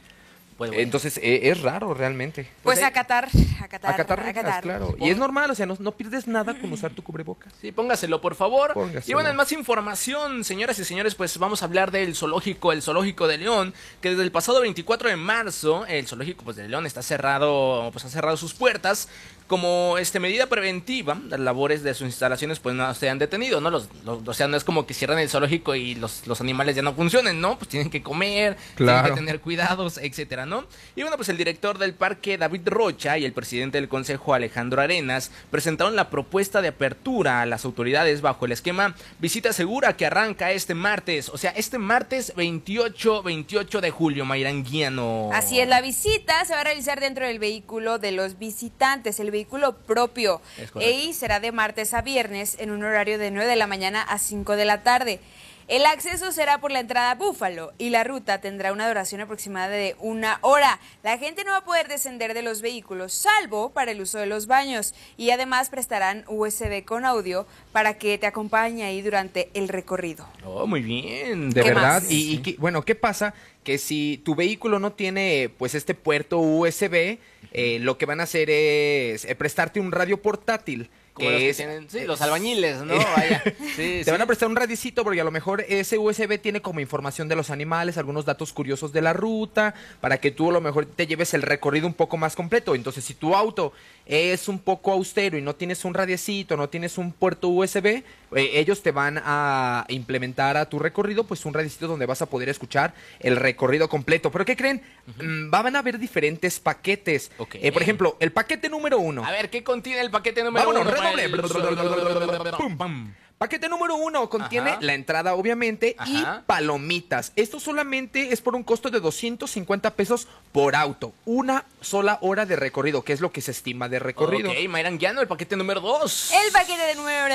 Pues bueno. Entonces, eh, es raro realmente. Pues ahí- acatar, acatar, Acatar reglas, claro. Y es normal, o sea, no, no pierdes nada con usar tu cubrebocas. Sí, póngaselo, por favor. Póngaselo. Y bueno, en más información, señoras y señores, pues vamos a hablar del zoológico, el zoológico de León, que desde el pasado 24 de marzo, el zoológico pues, de León está cerrado, pues ha cerrado sus puertas. Como este medida preventiva, las labores de sus instalaciones pues no se han detenido, ¿no? Los, los- o sea, no es como que cierran el zoológico y los, los animales ya no funcionen, ¿no? Pues tienen que comer, tienen Claro. que tener cuidados, etcétera, ¿no? Y bueno, pues el director del parque David Rocha y el presidente del consejo Alejandro Arenas presentaron la propuesta de apertura a las autoridades bajo el esquema Visita Segura que arranca este martes, o sea, este martes 28, 28 de julio, Mayranguiano. Así es, la visita se va a realizar dentro del vehículo de los visitantes, el vehículo propio. Correcto. Y será de martes a viernes en un horario de 9 de la mañana a 5 de la tarde. El acceso será por la entrada Búfalo y la ruta tendrá una duración aproximada de una hora. La gente no va a poder descender de los vehículos, salvo para el uso de los baños. Y además prestarán USB con audio para que te acompañe ahí durante el recorrido. Oh, muy bien. De ¿Qué verdad. más? Y, y qué- bueno, ¿qué pasa? Que si tu vehículo no tiene pues este puerto USB, eh, lo que van a hacer es eh, prestarte un radio portátil. Como que los que tienen- sí, los albañiles, ¿no? [laughs] Vaya. Sí, te sí. van a prestar un radicito porque a lo mejor ese USB tiene como información de los animales, algunos datos curiosos de la ruta, para que tú a lo mejor te lleves el recorrido un poco más completo. Entonces, si tu auto es un poco austero y no tienes un radiecito, no tienes un puerto USB, eh, ellos te van a implementar a tu recorrido pues un radiecito donde vas a poder escuchar el recorrido completo. ¿Pero qué creen? Mm, van a haber diferentes paquetes. Eh, por ejemplo, el paquete número uno. A ver, ¿qué contiene el paquete número Vámonos, uno? redoble. el- Pum. Pum. Paquete número uno contiene Ajá. la entrada, obviamente, Ajá. y palomitas. Esto solamente es por un costo de 250 pesos por auto. Una sola hora de recorrido, que es lo que se estima de recorrido. Ok, Mayranguiano, el paquete número dos. El paquete de número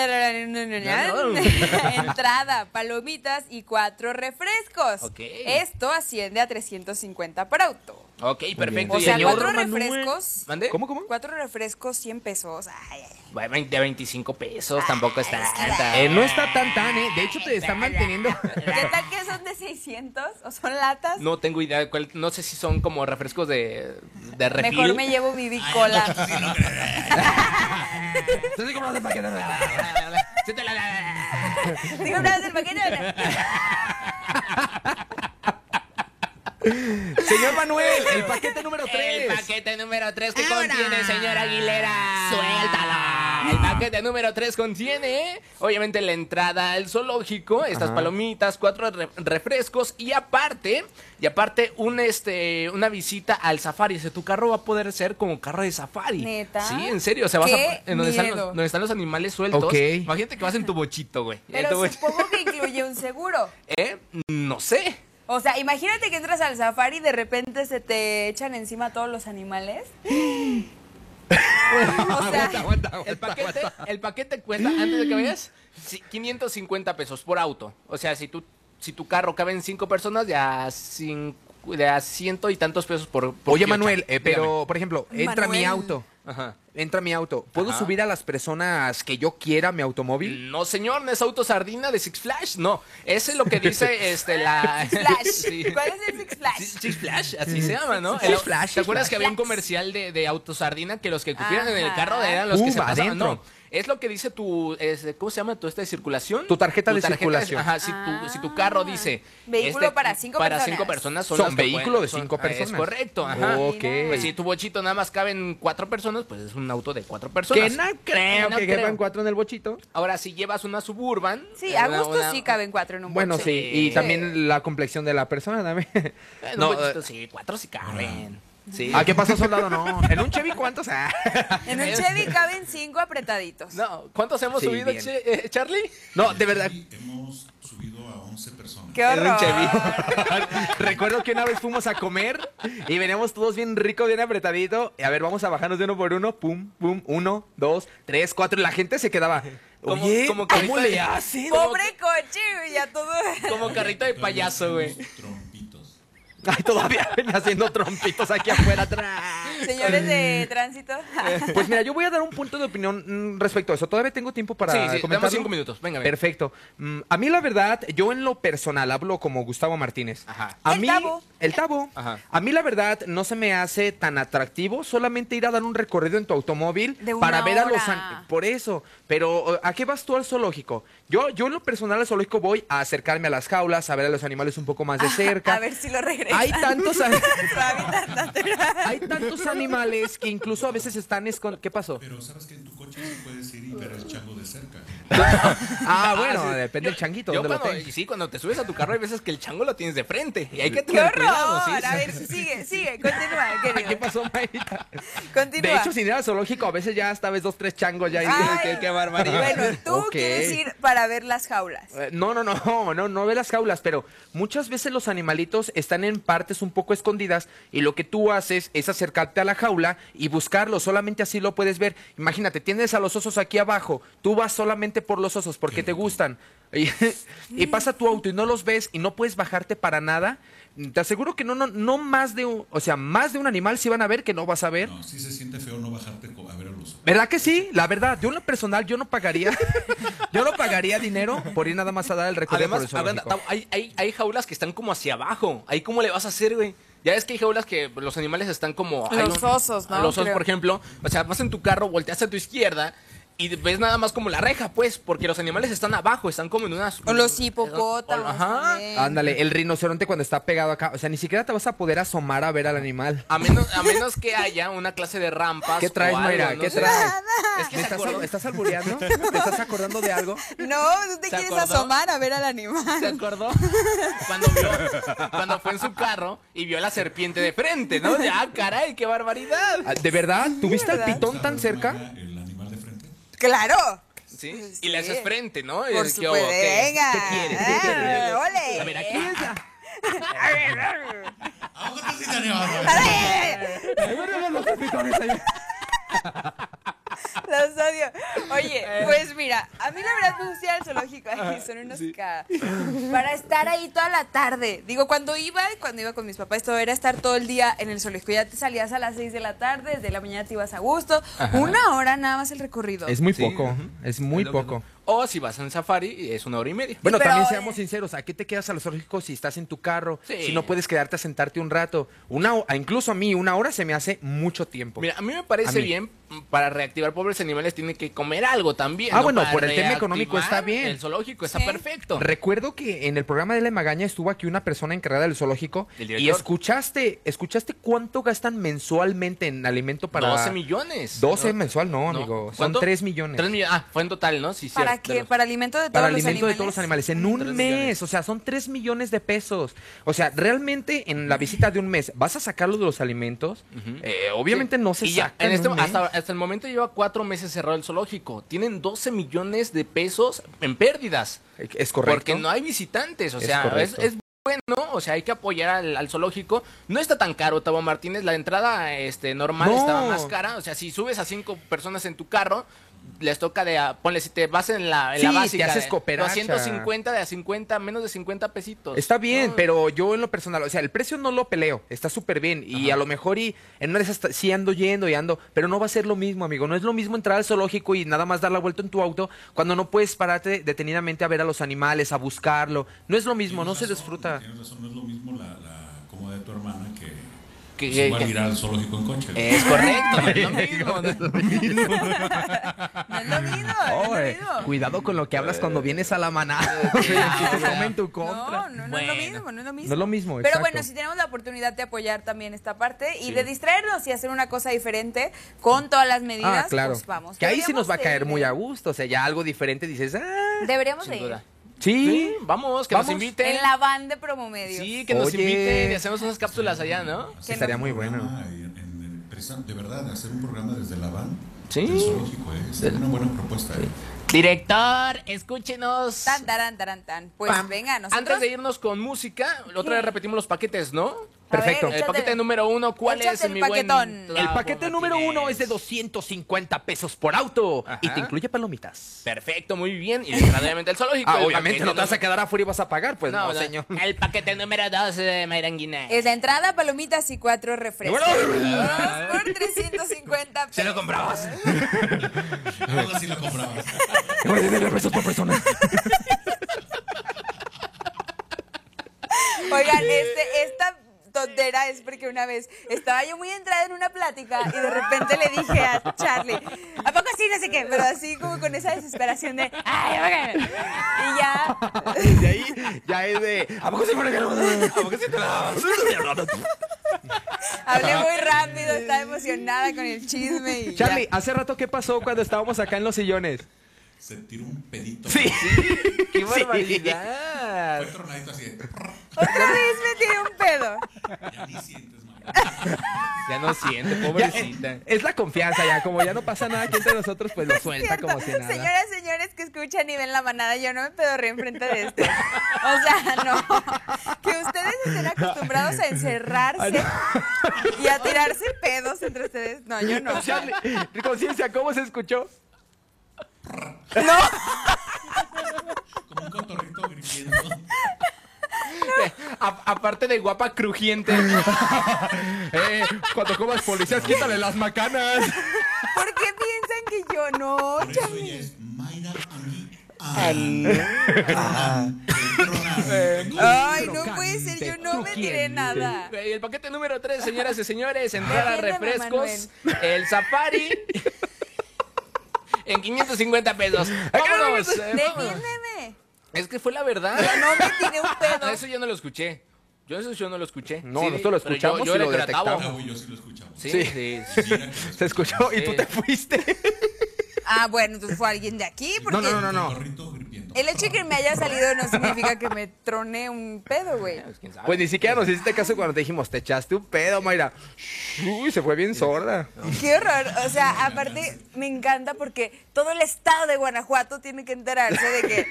entrada, palomitas y cuatro refrescos. Ok. Esto asciende a 350 por auto. Ok, perfecto. O sea, cuatro Manuel. refrescos. ¿Mande? ¿Cómo, cómo? Cuatro refrescos, 100 pesos. Ay, ay. Bueno, 20 a 25 pesos, tampoco está. tanta. Eh, no está tan tan, ¿eh? De hecho, te están manteniendo. ¿Qué tal que son de 600 o son latas? No tengo idea de cuál. No sé si son como refrescos de, de refil. Mejor me llevo mi bicola. Entonces, ¿cómo haces paquete? Sí te la- Digo, ¿me das el paquete? Señor Manuel, el paquete número 3. El paquete número 3 que contiene, señor Aguilera. Suéltalo. El paquete número 3 contiene, obviamente, la entrada al zoológico, estas palomitas, cuatro re- refrescos y aparte, y aparte, un este, una visita al safari. O sea, tu carro va a poder ser como carro de safari. ¿Neta? Sí, en serio. O sea, vas ¡Qué a. En donde están, los, miedo! donde están los animales sueltos. Ok. Imagínate que vas en tu bochito, güey. Tu Pero supongo que incluye un seguro. [laughs] ¿Eh? No sé. O sea, imagínate que entras al safari y de repente se te echan encima todos los animales. [laughs] o sea, El paquete, el paquete cuesta, antes de que veas, sí, 550 pesos por auto. O sea, si tu, si tu carro cabe en cinco personas, ya cin- de a ciento y tantos pesos por, por Oye. Manuel, eh, pero, Dígame. por ejemplo, entra mi auto. Ajá. Entra mi auto. ¿Puedo Ajá. subir a las personas que yo quiera mi automóvil? No, señor, no es auto sardina de Six Flash, no. Ese es lo que dice [laughs] este la Six Flash. [laughs] Sí. ¿Cuál es el Six Flash? Six Flash, así se llama, ¿no? Six Flash, ¿Te acuerdas Flash. que había un comercial de, de autosardina que los que cupieran en el carro eran los que se pasaban? adentro. No, es lo que dice tu, es- ¿cómo se llama tu esta de circulación? Tu tarjeta de circulación. Ajá, si tu, si tu carro dice... este, Vehículo para cinco para personas. cinco personas son, Son vehículo pueden- de cinco ah, personas. Es correcto, ajá. Ok. Pues si tu bochito nada más caben cuatro personas, pues es un auto de cuatro personas. Que no creo No que creo. quepan cuatro en el bochito. Ahora, si llevas una Suburban... Sí, eh, a gusto una- sí caben cuatro en un Bueno, boche. sí. Y también la complexión de la persona también. En No, un bochito eh, sí, cuatro sí caben. Sí. ¿A qué pasó, soldado? No. ¿En un Chevy cuántos? Ah. [laughs] En un Chevy caben cinco apretaditos. No, ¿cuántos hemos Sí, subido. Che- eh, Charlie? No, de verdad. Hemos subido a 11 personas. ¡Qué En un horror! Chevy. [laughs] Recuerdo que una vez fuimos a comer y veníamos todos bien ricos, bien apretadito. Y a ver, vamos a bajarnos de uno por uno. Pum, pum, uno, dos, tres, cuatro. Y la gente se quedaba. Como- Oye, como ¿cómo le hacen? Pobre coche, güey, ya todo. Como carrito de payaso, güey. Ay, todavía [laughs] ven haciendo trompitos aquí afuera atrás. Señores de tránsito. Pues mira, yo voy a dar un punto de opinión mm, respecto a eso. Todavía tengo tiempo para Sí, sí, damos comentarlo. cinco minutos. Venga, venga. Perfecto. Mm, a mí la verdad, yo en lo personal hablo como Gustavo Martínez. Ajá. A El mí, Tabo. El Tabo. Ajá. A mí la verdad no se me hace tan atractivo solamente ir a dar un recorrido en tu automóvil De una para ver a los... Por eso. Pero ¿a qué vas tú al zoológico? Yo, yo en lo personal al zoológico voy a acercarme a las jaulas, a ver a los animales un poco más de cerca. A ver si lo regresan. Hay tantos, [laughs] hay tantos animales que incluso a veces están escondidos. ¿Qué pasó? Pero sabes que en tu coche sí puedes ir y ver el chango de cerca. [laughs] Ah, bueno, sí. depende del changuito. Yo ¿dónde lo cuando, y sí, cuando te subes a tu carro hay veces que el chango lo tienes de frente y hay que ¡Qué tener horror! cuidado, sí. A ver, sigue, sigue, continúa, [laughs] querido. ¿Qué pasó, Mayrita? Continúa. De hecho, sin ir al zoológico, a veces ya hasta ves dos, tres changos ya. y Ay, dices, qué, qué barbaridad. Bueno, tú Ok. quieres ir para ver las jaulas. Eh, No, no, no, [laughs] no, no ve las jaulas, pero muchas veces los animalitos están en partes un poco escondidas y lo que tú haces es acercarte a la jaula y buscarlos, solamente así lo puedes ver. Imagínate, tienes a los osos aquí abajo, tú vas solamente por los osos porque te gustan [laughs] y, y pasa tu auto y no los ves y no puedes bajarte para nada. Te aseguro que no, no, no más de un, o sea, más de un animal sí van a ver que no vas a ver. No, sí se siente feo no bajarte a ¿Verdad que sí? La verdad, yo en lo personal, yo no pagaría, [laughs] yo no pagaría dinero por ir nada más a dar el recorrido por el Además, hablando- zoológico. hay, hay, hay jaulas que están como hacia abajo. Ahí cómo le vas a hacer, güey. Ya es que hay jaulas que los animales están como... Los osos, ¿no? Los osos, Creo. por ejemplo. O sea, vas en tu carro, volteas a tu izquierda y ves nada más como la reja, pues. Porque los animales están abajo, están como en unas... O los hipopótamos. Ajá. también. Ándale, el rinoceronte cuando está pegado acá, o sea, ni siquiera te vas a poder asomar a ver al animal. A menos, a menos que haya una clase de rampas. ¿Qué traes, Mayra? no ¿Qué traes? Es que ¿Me se estás, acordó, ¿Estás albureando? ¿Te estás acordando de algo? No, tú te ¿Se quieres acordó? asomar a ver al ¿Se animal. acordó? Cuando, vio, cuando fue en su carro y vio a la serpiente de frente, ¿no? Ya, caray, qué barbaridad. Ah, ¿De verdad? ¿Tuviste al pitón tan cerca? El animal de frente. Claro. ¿Sí? Sí. Y le haces frente, ¿no? Por es, ¿qué supuesto. ¿Qué- Venga. ¿Qué quieres? ¿Qué Ah, quieres? ole. A ver, aquí está. ¡Ahógate si te animas! [laughs] Los odio. Oye, pues mira, a mí la verdad me gusta ir al zoológico. Ay, son unos ca- Para estar ahí toda la tarde. Digo, cuando iba, cuando iba con mis papás, todo era estar todo el día en el zoológico. Ya te salías a las 6 de la tarde, desde la mañana te ibas a gusto. Una hora nada más el recorrido. Es muy Sí, poco, es muy Es poco. mismo. O si vas en safari, es una hora y media. Bueno, pero, también eh, seamos sinceros, ¿a qué te quedas a los zoológicos si estás en tu carro? Sí. Si no puedes quedarte a sentarte un rato. Una, incluso a mí, una hora se me hace mucho tiempo. Mira, a mí me parece mí. bien para reactivar pobres animales tienen que comer algo también. Ah, ¿no? bueno, Para por el tema económico está bien. El zoológico está Sí. perfecto. Recuerdo que en el programa de La Magaña estuvo aquí una persona encargada del zoológico y escuchaste, escuchaste cuánto gastan mensualmente en alimento para 12 millones. 12 ¿no? mensual, no, No. amigo, son ¿Cuánto? 3 millones. 3 millones. Ah, fue en total, ¿no? Sí, ¿Para qué? los- Para alimento de todos Para los alimento animales. de todos los animales en un mes, millones. o sea, son 3 millones de pesos. O sea, realmente en la visita de un mes, ¿vas a sacarlo de los alimentos? Eh, obviamente Sí. no se Y ya, saca en este, un mes. hasta, hasta el momento lleva cuatro meses cerrado el zoológico. Tienen 12 millones de pesos en pérdidas. Es correcto. Porque no hay visitantes. O sea, es, bueno. O sea, hay que apoyar al, al zoológico. No está tan caro, Tavo Martínez. La entrada este, normal No. estaba más cara. O sea, si subes a cinco personas en tu carro, les toca de. a- ponle, si te vas en la, en la Sí, te básica. haces de cooperacha. 250 de a 50, menos de 50 pesitos. Está bien, No, pero yo en lo personal, o sea, el precio no lo peleo, está súper bien. Y a lo mejor y en una de esas sí ando yendo y ando, pero no va a ser lo mismo, amigo. No es lo mismo entrar al zoológico y nada más dar la vuelta en tu auto cuando no puedes pararte detenidamente a ver a los animales, a buscarlo. No es lo mismo, no se disfruta. Tienes razón, no es lo mismo la, la comodidad de tu hermana que, Que- que- igual que- ir al zoológico en coche. Es correcto, no es lo [laughs] mismo. [laughs] no es lo mismo. No es lo mismo, no es lo Oye, mismo. cuidado con lo que hablas cuando vienes a la manada. [laughs] Te tomen tu contra. No, no, Bueno. es lo mismo, no es lo mismo. No es lo mismo, Pero exacto. bueno, si tenemos la oportunidad de apoyar también esta parte y de distraernos y hacer una cosa diferente con todas las medidas, Ah, claro. pues vamos. que ahí sí nos va a caer muy a gusto. O sea, ya algo diferente dices, ah, Deberíamos Sin de ir. Sí. Sí, vamos, que Vamos. nos inviten. En la van de Promomedios. Sí, que nos Oye. inviten y hacemos unas cápsulas allá, ¿no? Hacer estaría muy bueno. en- en el presa- de verdad, hacer un programa desde la van Sí. del zoológico, ¿eh? es una buena propuesta. ¿eh? Director, escúchenos. Tan, taran, taran, tan. Pues Pam. venga, nosotros... Antes de irnos con música, otra vez repetimos los paquetes, ¿no? Ver, Perfecto. El échate- paquete número uno, ¿cuál échate es el mi buen paquetón. Tavo El paquete número uno es de 250 pesos por auto y te incluye palomitas. Perfecto, muy bien. Y desgraciadamente el zoológico. Ah, el obviamente no te vas a quedar afuera y vas a pagar, pues no, no, señor. El paquete número dos de Mayranguina. Es la entrada, palomitas y cuatro refrescos. Dos por 350 pesos. ¿Se lo comprabas? Así lo comprabas. [laughs] Voy a tener pesos por persona. Oigan, este, esta tontera es porque una vez estaba yo muy entrada en una plática y de repente le dije a Charlie, ¿a poco sí? No sé qué, pero así como con esa desesperación de, ¡ay, ok". Y ya, De ahí ya es de. ¿A poco se pone que no? ¿A poco se te la- hablé muy rápido, estaba emocionada con el chisme y ya. Charlie, hace rato, ¿qué pasó cuando estábamos acá en los sillones? Se tiró un pedito. Sí. [laughs] ¡Qué barbaridad! Fue tronadito así. de, [laughs] Otra vez me tiré un pedo. Ya ni sientes, man. Ya no siente, pobrecita. eh, es la confianza ya, como ya no pasa nada aquí entre nosotros, pues lo suelta Cierto. como si nada. Señoras, señores que escuchan y ven la manada, yo no me pedorré enfrente de esto. O sea, no. Que ustedes estén acostumbrados a encerrarse y a tirarse pedos entre ustedes. No, yo no. Conciencia, ¿cómo se escuchó? Como un cotorrito gritando. A- aparte de guapa crujiente. [laughs] Eh, cuando comas policías, quítale las macanas. ¿Por qué piensan que yo no, Por eso Charlie? ella es Mayra Ani. Ah, tronadito. Ay, no puede ser, yo no me tiré nada. El paquete número 3, señoras y señores, entrada refrescos, el safari en 550 pesos. Vámonos. eh. Defiéndeme. Es que fue la verdad. Yo no me tiré un pedo. Eso yo no lo escuché. Yo eso yo no lo escuché. No, Sí, nosotros lo pero escuchamos yo, y lo detectamos. Ah, yo sí lo escuchamos. Sí, Sí. [laughs] Se escuchó y tú te fuiste. [laughs] Ah, bueno, entonces fue alguien de aquí. Porque No, no, no, no. El hecho de que me haya salido no significa que me troné un pedo, güey. [laughs] Pues. Pues ni siquiera nos hiciste caso cuando te dijimos, te echaste un pedo, Mayra. Uy, se fue bien sorda. Qué horror. O sea, aparte me encanta porque todo el estado de Guanajuato tiene que enterarse de que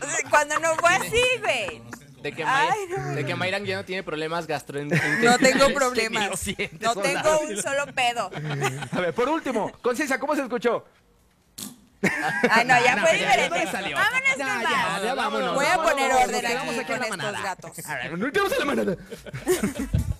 o sea, cuando no fue así, güey. de que, Ay, May- no. de que Mayran ya no tiene problemas gastrointestinales. No tengo [laughs] problemas. sientes, No soldado. tengo un solo pedo. A ver, por último, conciencia, ¿cómo se escuchó? Ay, no, ya No, fue diferente. ya. Vámonos Ya, ya, vámonos. Voy a poner orden aquí con estos gatos. A ver, la manada. [laughs]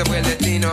Quizá fue el destino,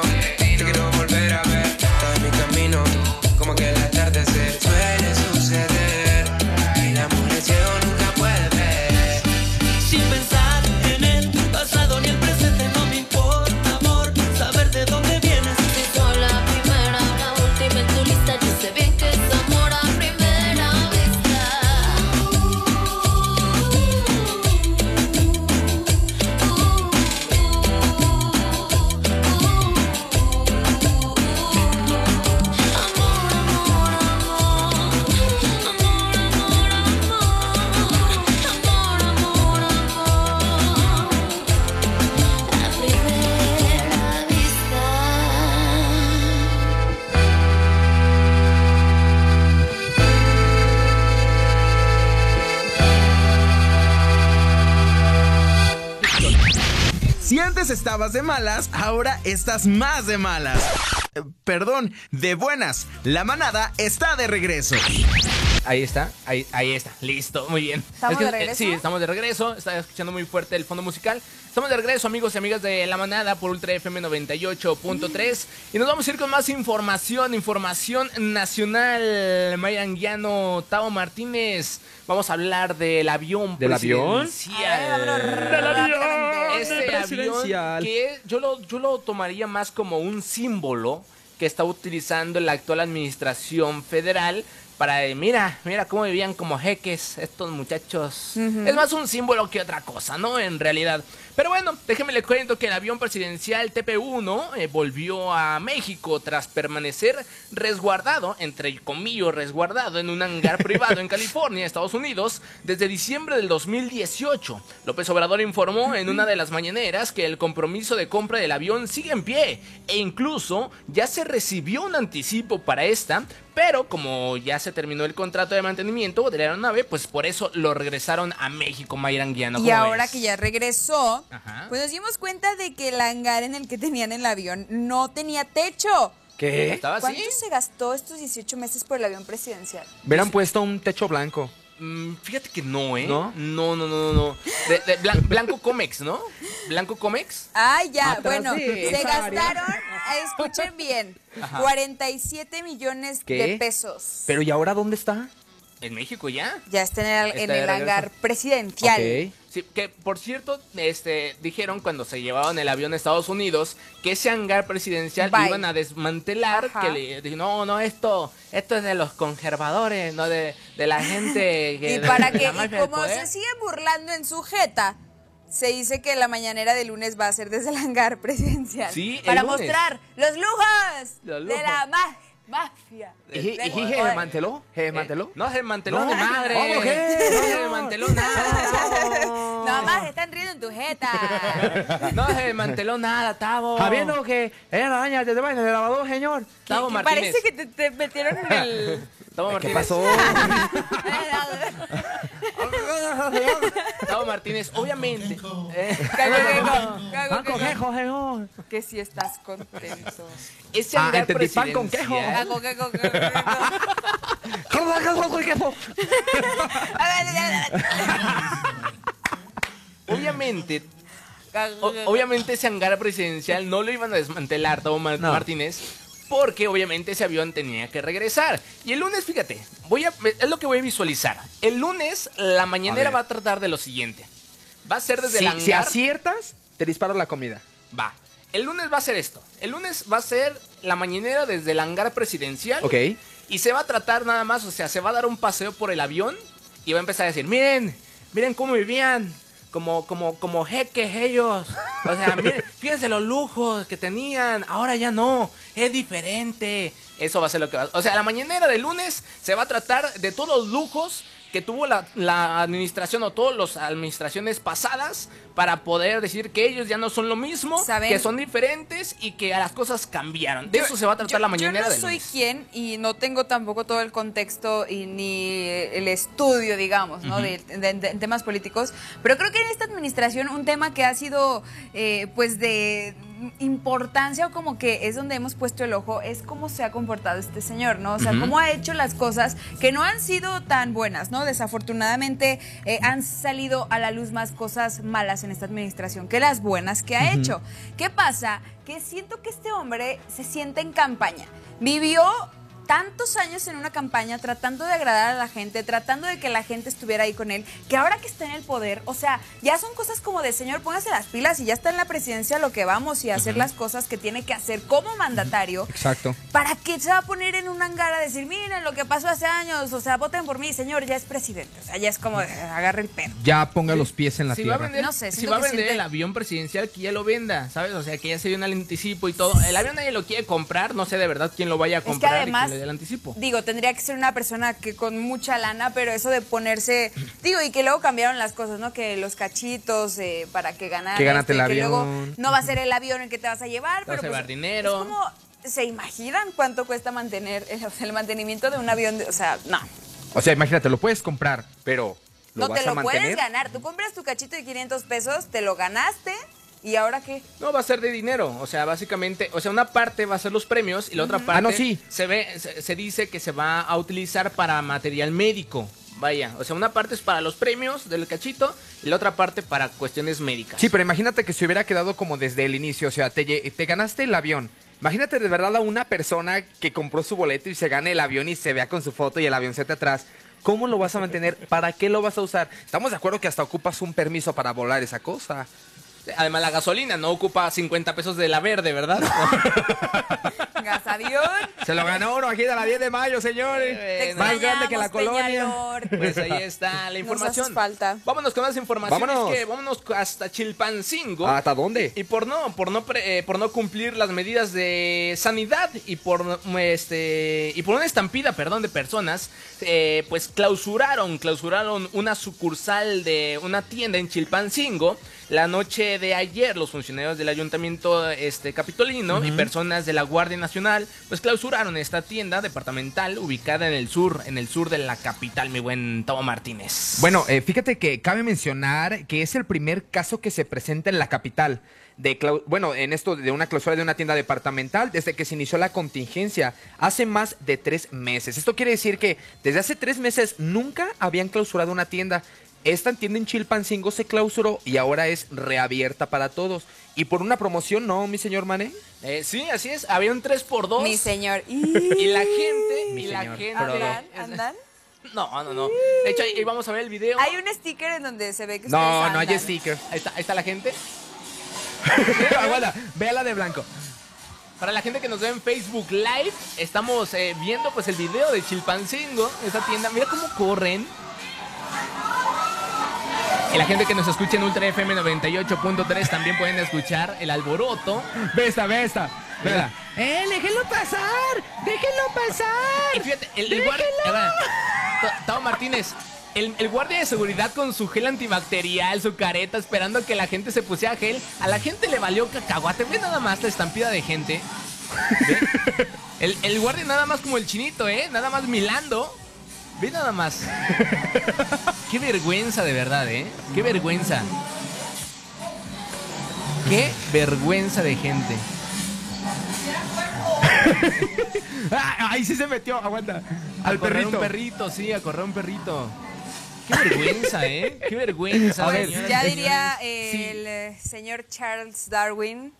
de malas, ahora estás más de malas. Eh, Perdón, de buenas. La manada está de regreso. Ahí está, ahí, ahí está, listo, muy bien. ¿Estamos Es que, de eh, regreso? sí, estamos de regreso, está escuchando muy fuerte el fondo musical. Estamos de regreso, amigos y amigas de La Manada por Ultra FM 98.3. Y nos vamos a ir con más información, información nacional. Mayra Anguiano, Tao Martínez, vamos a hablar del avión ¿Del avión? ¡Del avión! Este presidencial. avión que yo lo, yo lo tomaría más como un símbolo que está utilizando la actual administración federal para, mira, mira cómo vivían como jeques estos muchachos. Es más un símbolo que otra cosa, ¿no? En realidad. Pero bueno, déjenme les cuento que el avión presidencial TP-1 eh, volvió a México tras permanecer resguardado, entre comillas resguardado, en un hangar privado en [laughs] California, Estados Unidos, desde diciembre del 2018. López Obrador informó en una de las mañaneras que el compromiso de compra del avión sigue en pie e incluso ya se recibió un anticipo para esta, pero como ya se terminó el contrato de mantenimiento de la aeronave, pues por eso lo regresaron a México, Mayra Anguiano. Y ¿Cómo ahora ves? que ya regresó, Ajá. pues nos dimos cuenta de que el hangar en el que tenían el avión no tenía techo. ¿Qué? ¿Estaba así? ¿Cuánto se gastó estos 18 meses por el avión presidencial? Hubieran puesto un techo blanco. Mm, fíjate que no, ¿eh? ¿No? No, no, no, no. no. De- de Blan- Blanco Comex, ¿no? Blanco Comex. Ah, ya, Atrás bueno, de se esa área. gastaron, eh, escuchen bien, 47 millones ¿Qué? de pesos. Pero ¿y ahora dónde está? ¿En México ya? ya está en el, Está en de el regreso. hangar presidencial. Ok. Sí, que por cierto, este, dijeron cuando se llevaban el avión a Estados Unidos que ese hangar presidencial Bye. iban a desmantelar, Ajá. que le dijeron, no, no, esto, esto es de los conservadores, no de, de la gente [laughs] que Y de- para de [laughs] que, y como poder". se siguen burlando en su jeta, se dice que la mañanera de lunes va a ser desde el hangar [laughs] presidencial. Sí, el Para lunes. mostrar los lujos, Los de lujos. la ma- mafia. ¿Y, y, Del- y se desmanteló? ¿Se desmanteló? Eh, no se desmanteló No. madre. ¿Cómo que? No se desmanteló nada. [laughs] Nada más están riendo en tu jeta. [laughs] No se desmanteló nada, Tavo. Sabiendo que era la daña de baño de lavador, señor. Tavo Martínez. Parece que te, te metieron en el... Tavo ¿Qué Martínez. pasó? [laughs] Tavo Martínez, obviamente. eh, cago, cago. señor. Que si estás contento. ese Ah, hangar entendí, pan con quejo. presidencial-. Obviamente, o- obviamente ese hangar presidencial no lo iban a desmantelar, Tavo Mar- No. Martínez. Porque obviamente ese avión tenía que regresar. Y el lunes, fíjate, voy a, es lo que voy a visualizar. El lunes, la mañanera va a tratar de lo siguiente. Va a ser desde Si, el hangar. si aciertas, te disparo la comida. Va. El lunes va a ser esto. El lunes va a ser la mañanera desde el hangar presidencial. Ok. Y se va a tratar nada más, o sea, se va a dar un paseo por el avión y va a empezar a decir, miren, miren cómo vivían, como, como, como jeques ellos. O sea, miren, [laughs] fíjense los lujos que tenían, ahora ya no, es diferente. Eso va a ser lo que va O sea, la mañanera del lunes se va a tratar de todos los lujos que tuvo la, la administración o todas las administraciones pasadas para poder decir que ellos ya no son lo mismo, ¿Saben? que son diferentes y que las cosas cambiaron. De eso se va a tratar Yo- la mañanera Yo no del soy lunes. quien y no tengo tampoco todo el contexto y ni el estudio, digamos, ¿no? de, de- temas políticos. Pero creo que en esta administración un tema que ha sido, eh, pues, de importancia o como que es donde hemos puesto el ojo es cómo se ha comportado este señor, ¿no? O sea, cómo ha hecho las cosas que no han sido tan buenas, ¿no? Desafortunadamente eh, han salido a la luz más cosas malas en esta administración que las buenas que ha hecho. ¿Qué pasa? Que siento que este hombre se siente en campaña. Vivió tantos años en una campaña tratando de agradar a la gente, tratando de que la gente estuviera ahí con él, que ahora que está en el poder, o sea, ya son cosas como de señor, póngase las pilas y ya está en la presidencia lo que vamos y hacer las cosas que tiene que hacer como mandatario. Exacto. ¿Para qué se va a poner en un hangar a decir, miren lo que pasó hace años? O sea, voten por mí, señor, ya es presidente. O sea, ya es como de, agarre el pelo. Ya ponga los pies en la si va a tierra. vender, No sé, si va a vender siente- el avión presidencial, que ya lo venda, ¿sabes? O sea, que ya se dio un anticipo y todo. El avión nadie lo quiere comprar, no sé de verdad quién lo vaya a Es que comprar además, le dé el anticipo. digo, tendría que ser una persona que con mucha lana, pero eso de ponerse, [laughs] digo, y que luego cambiaron las cosas, ¿no? Que los cachitos eh, para que ganara. Que gánate esto, y el que luego avión. no va a ser el avión el que te vas a llevar, Te vas pero a pues, llevar dinero. Es como, ¿se imaginan cuánto cuesta mantener el, el mantenimiento de un avión? de- o sea, no. O sea, imagínate, lo puedes comprar, pero ¿lo No vas te a lo mantener? puedes ganar. Tú compras tu cachito de 500 pesos, te lo ganaste, ¿y ahora qué? No, va a ser de dinero. O sea, básicamente, o sea, una parte va a ser los premios y la otra parte Ah, no, sí. se ve, se, se dice que se va a utilizar para material médico. Vaya, o sea, una parte es para los premios del cachito y la otra parte para cuestiones médicas. Sí, pero imagínate que se hubiera quedado como desde el inicio, o sea, te, lle- te ganaste el avión. Imagínate de verdad a una persona que compró su boleto y se gane el avión y se vea con su foto y el avión se te atrás. ¿Cómo lo vas a mantener? ¿Para qué lo vas a usar? Estamos de acuerdo que hasta ocupas un permiso para volar esa cosa. Además, la gasolina no ocupa 50 pesos de la verde, ¿verdad? [laughs] Gasavión. Se lo ganó uno aquí de la 10 de mayo, señores. Eh, Más grande que la colonia. Pues ahí está la información. falta. Vámonos con más información. Vámonos. Es que vámonos hasta Chilpancingo. ¿Hasta dónde? Y por no, por no, pre- eh, por no cumplir las medidas de sanidad y por este y por una estampida, perdón, de personas, eh, pues clausuraron, clausuraron una sucursal de una tienda en Chilpancingo. La noche de ayer, los funcionarios del ayuntamiento este capitolino y personas de la Guardia Nacional, pues clausuraron esta tienda departamental ubicada en el sur, en el sur de la capital, mi buen Tavo Martínez. Bueno, eh, fíjate que cabe mencionar que es el primer caso que se presenta en la capital. De bueno, en esto de una clausura de una tienda departamental desde que se inició la contingencia hace más de tres meses. Esto quiere decir que desde hace tres meses nunca habían clausurado una tienda. Esta tienda en Chilpancingo se clausuró y ahora es reabierta para todos. Y por una promoción, ¿no, mi señor Mané? Eh, sí, así es. Había un 3x2. Mi señor. [laughs] Y la gente, Mi y la señor gente. ¿Andan? ¿Andan? No, no, no. De hecho, ahí, vamos a ver el video. Hay un sticker en donde se ve que No, ustedes no hay andan. sticker. Ahí está, ahí está la gente. [laughs] Aguanta, véala de blanco. Para la gente que nos ve en Facebook Live, estamos eh, viendo pues el video de Chilpancingo, esa tienda. Mira cómo corren. La gente que nos escucha en Ultra FM 98.3 también pueden escuchar el alboroto. Ve esta, ve esta. Vela. ¡Eh, déjenlo pasar! ¡Déjenlo pasar! Y fíjate, el, el guardia. Tao Martínez. El, el guardia de seguridad con su gel antibacterial, su careta, esperando que la gente se pusiera gel. A la gente le valió cacahuate. Ve nada más la estampida de gente. Ve. El, el guardia nada más como el chinito, ¿eh? Nada más milando. Ve nada más. Qué vergüenza de verdad, ¿eh? Qué vergüenza. Qué vergüenza de gente. Ah, [laughs] ahí sí se metió, aguanta. A Al correr perrito. un perrito, sí, a correr un perrito. Qué vergüenza, ¿eh? Qué vergüenza. A señoras Ya diría el eh, señor Charles Darwin,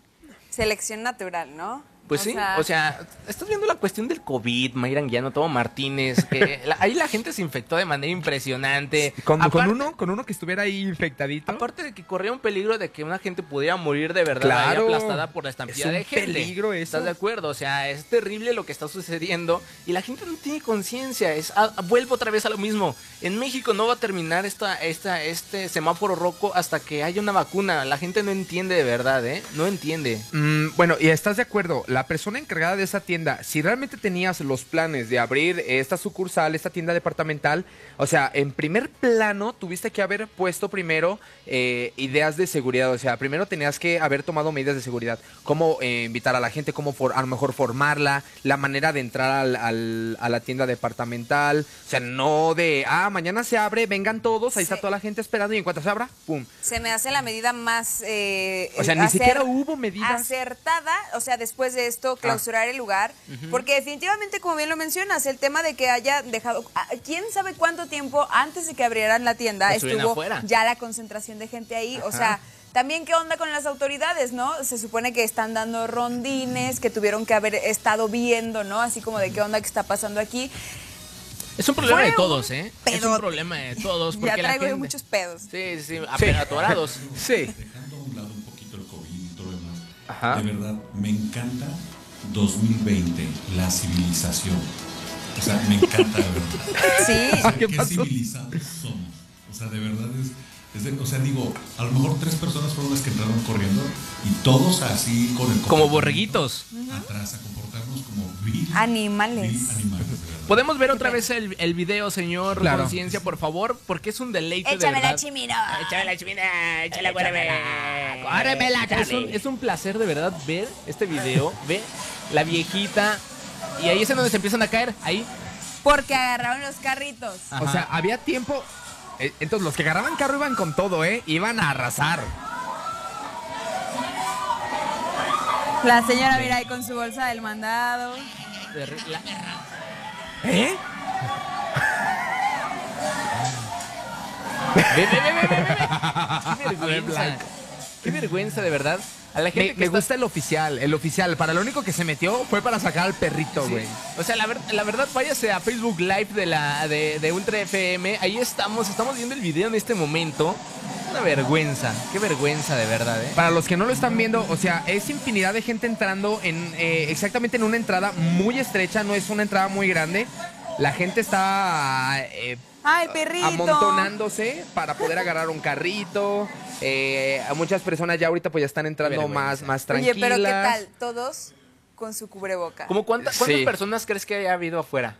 selección natural, ¿no? Pues O sí, sea, o sea, estás viendo la cuestión del COVID, Mayra Anguiano, Tomo Martínez, que [laughs] la- ahí la gente se infectó de manera impresionante. Con, con Aparte- uno, con uno que estuviera ahí infectadito. Aparte de que corría un peligro de que una gente pudiera morir de verdad ahí Claro. aplastada por la estampida Es un de gente. peligro eso. ¿Estás de acuerdo? O sea, es terrible lo que está sucediendo y la gente no tiene conciencia. Es ah, vuelvo otra vez a lo mismo. En México no va a terminar esta, esta, este semáforo rojo hasta que haya una vacuna. La gente no entiende de verdad, ¿eh? No entiende. Mm, bueno, y estás de acuerdo, la persona encargada de esa tienda, si realmente tenías los planes de abrir esta sucursal, esta tienda departamental, o sea, en primer plano tuviste que haber puesto primero eh, ideas de seguridad, o sea, primero tenías que haber tomado medidas de seguridad, cómo eh, invitar a la gente, cómo for- a lo mejor formarla, la manera de entrar al- al- a la tienda departamental, o sea, no de, ah, mañana se abre, vengan todos, ahí está toda la gente esperando y en cuanto se abra, ¡pum! se me hace la medida más... eh, O sea, ni siquiera hubo medidas. Acertada, o sea, después de esto, clausurar el lugar. Porque definitivamente, como bien lo mencionas, el tema de que haya dejado... ah, ¿Quién sabe cuánto tiempo antes de que abrieran la tienda estuvieran estuvo afuera. ya la concentración de gente ahí? O sea... También qué onda con las autoridades, ¿no? Se supone que están dando rondines, que tuvieron que haber estado viendo, ¿no? Así como de qué onda que está pasando aquí. Es un problema Fue de todos, ¿eh? Es un problema de todos. [laughs] Ya Porque la traigo yo gente- muchos pedos. Sí, sí, sí, atorados. Sí. Ajá. de verdad, me encanta 2020, la civilización. O sea, me encanta, de verdad. [laughs] Sí. O sea, ¿Qué civilizados somos. O sea, de verdad es, es de- o sea, digo, a lo mejor tres personas fueron las que entraron corriendo y todos así con el Como borreguitos. atrás a comportarnos como vil, Animales. vil animales. ¿Podemos ver otra vez el, el video, señor Claro. Conciencia, por favor? Porque es un deleite de Échame la verdad. chimina. Échame la chimina, échale Córremela, es un, es un placer de verdad ver este video, ve la viejita y ahí es en donde se empiezan a caer, ahí. Porque agarraron los carritos. O sea, había tiempo. eh, Entonces, los que agarraban carro iban con todo, ¿eh? Iban a arrasar. La señora mira ahí con su bolsa del mandado. La- ¿Eh? Ve, ve, ve, ve, ve, ve, ve. Qué [laughs] vergüenza. Qué vergüenza, de verdad. A la gente Me, que me está- gusta el oficial. El oficial, para lo único que se metió fue para sacar al perrito, Sí. güey. O sea, la, ver- la verdad, váyase a Facebook Live de la de, de Ultra FM. Ahí estamos, estamos viendo el video en este momento. Una vergüenza, qué vergüenza de verdad, ¿eh? Para los que no lo están viendo, o sea, es infinidad de gente entrando en eh, exactamente en una entrada muy estrecha, no es una entrada muy grande. La gente está eh, ¡Ay, amontonándose para poder agarrar un carrito. Eh, a muchas personas ya ahorita pues ya están entrando más, más Oye, tranquilas. pero ¿qué tal? Todos con su cubreboca. ¿Cómo cuánta- ¿Cuántas Sí. personas crees que haya habido afuera?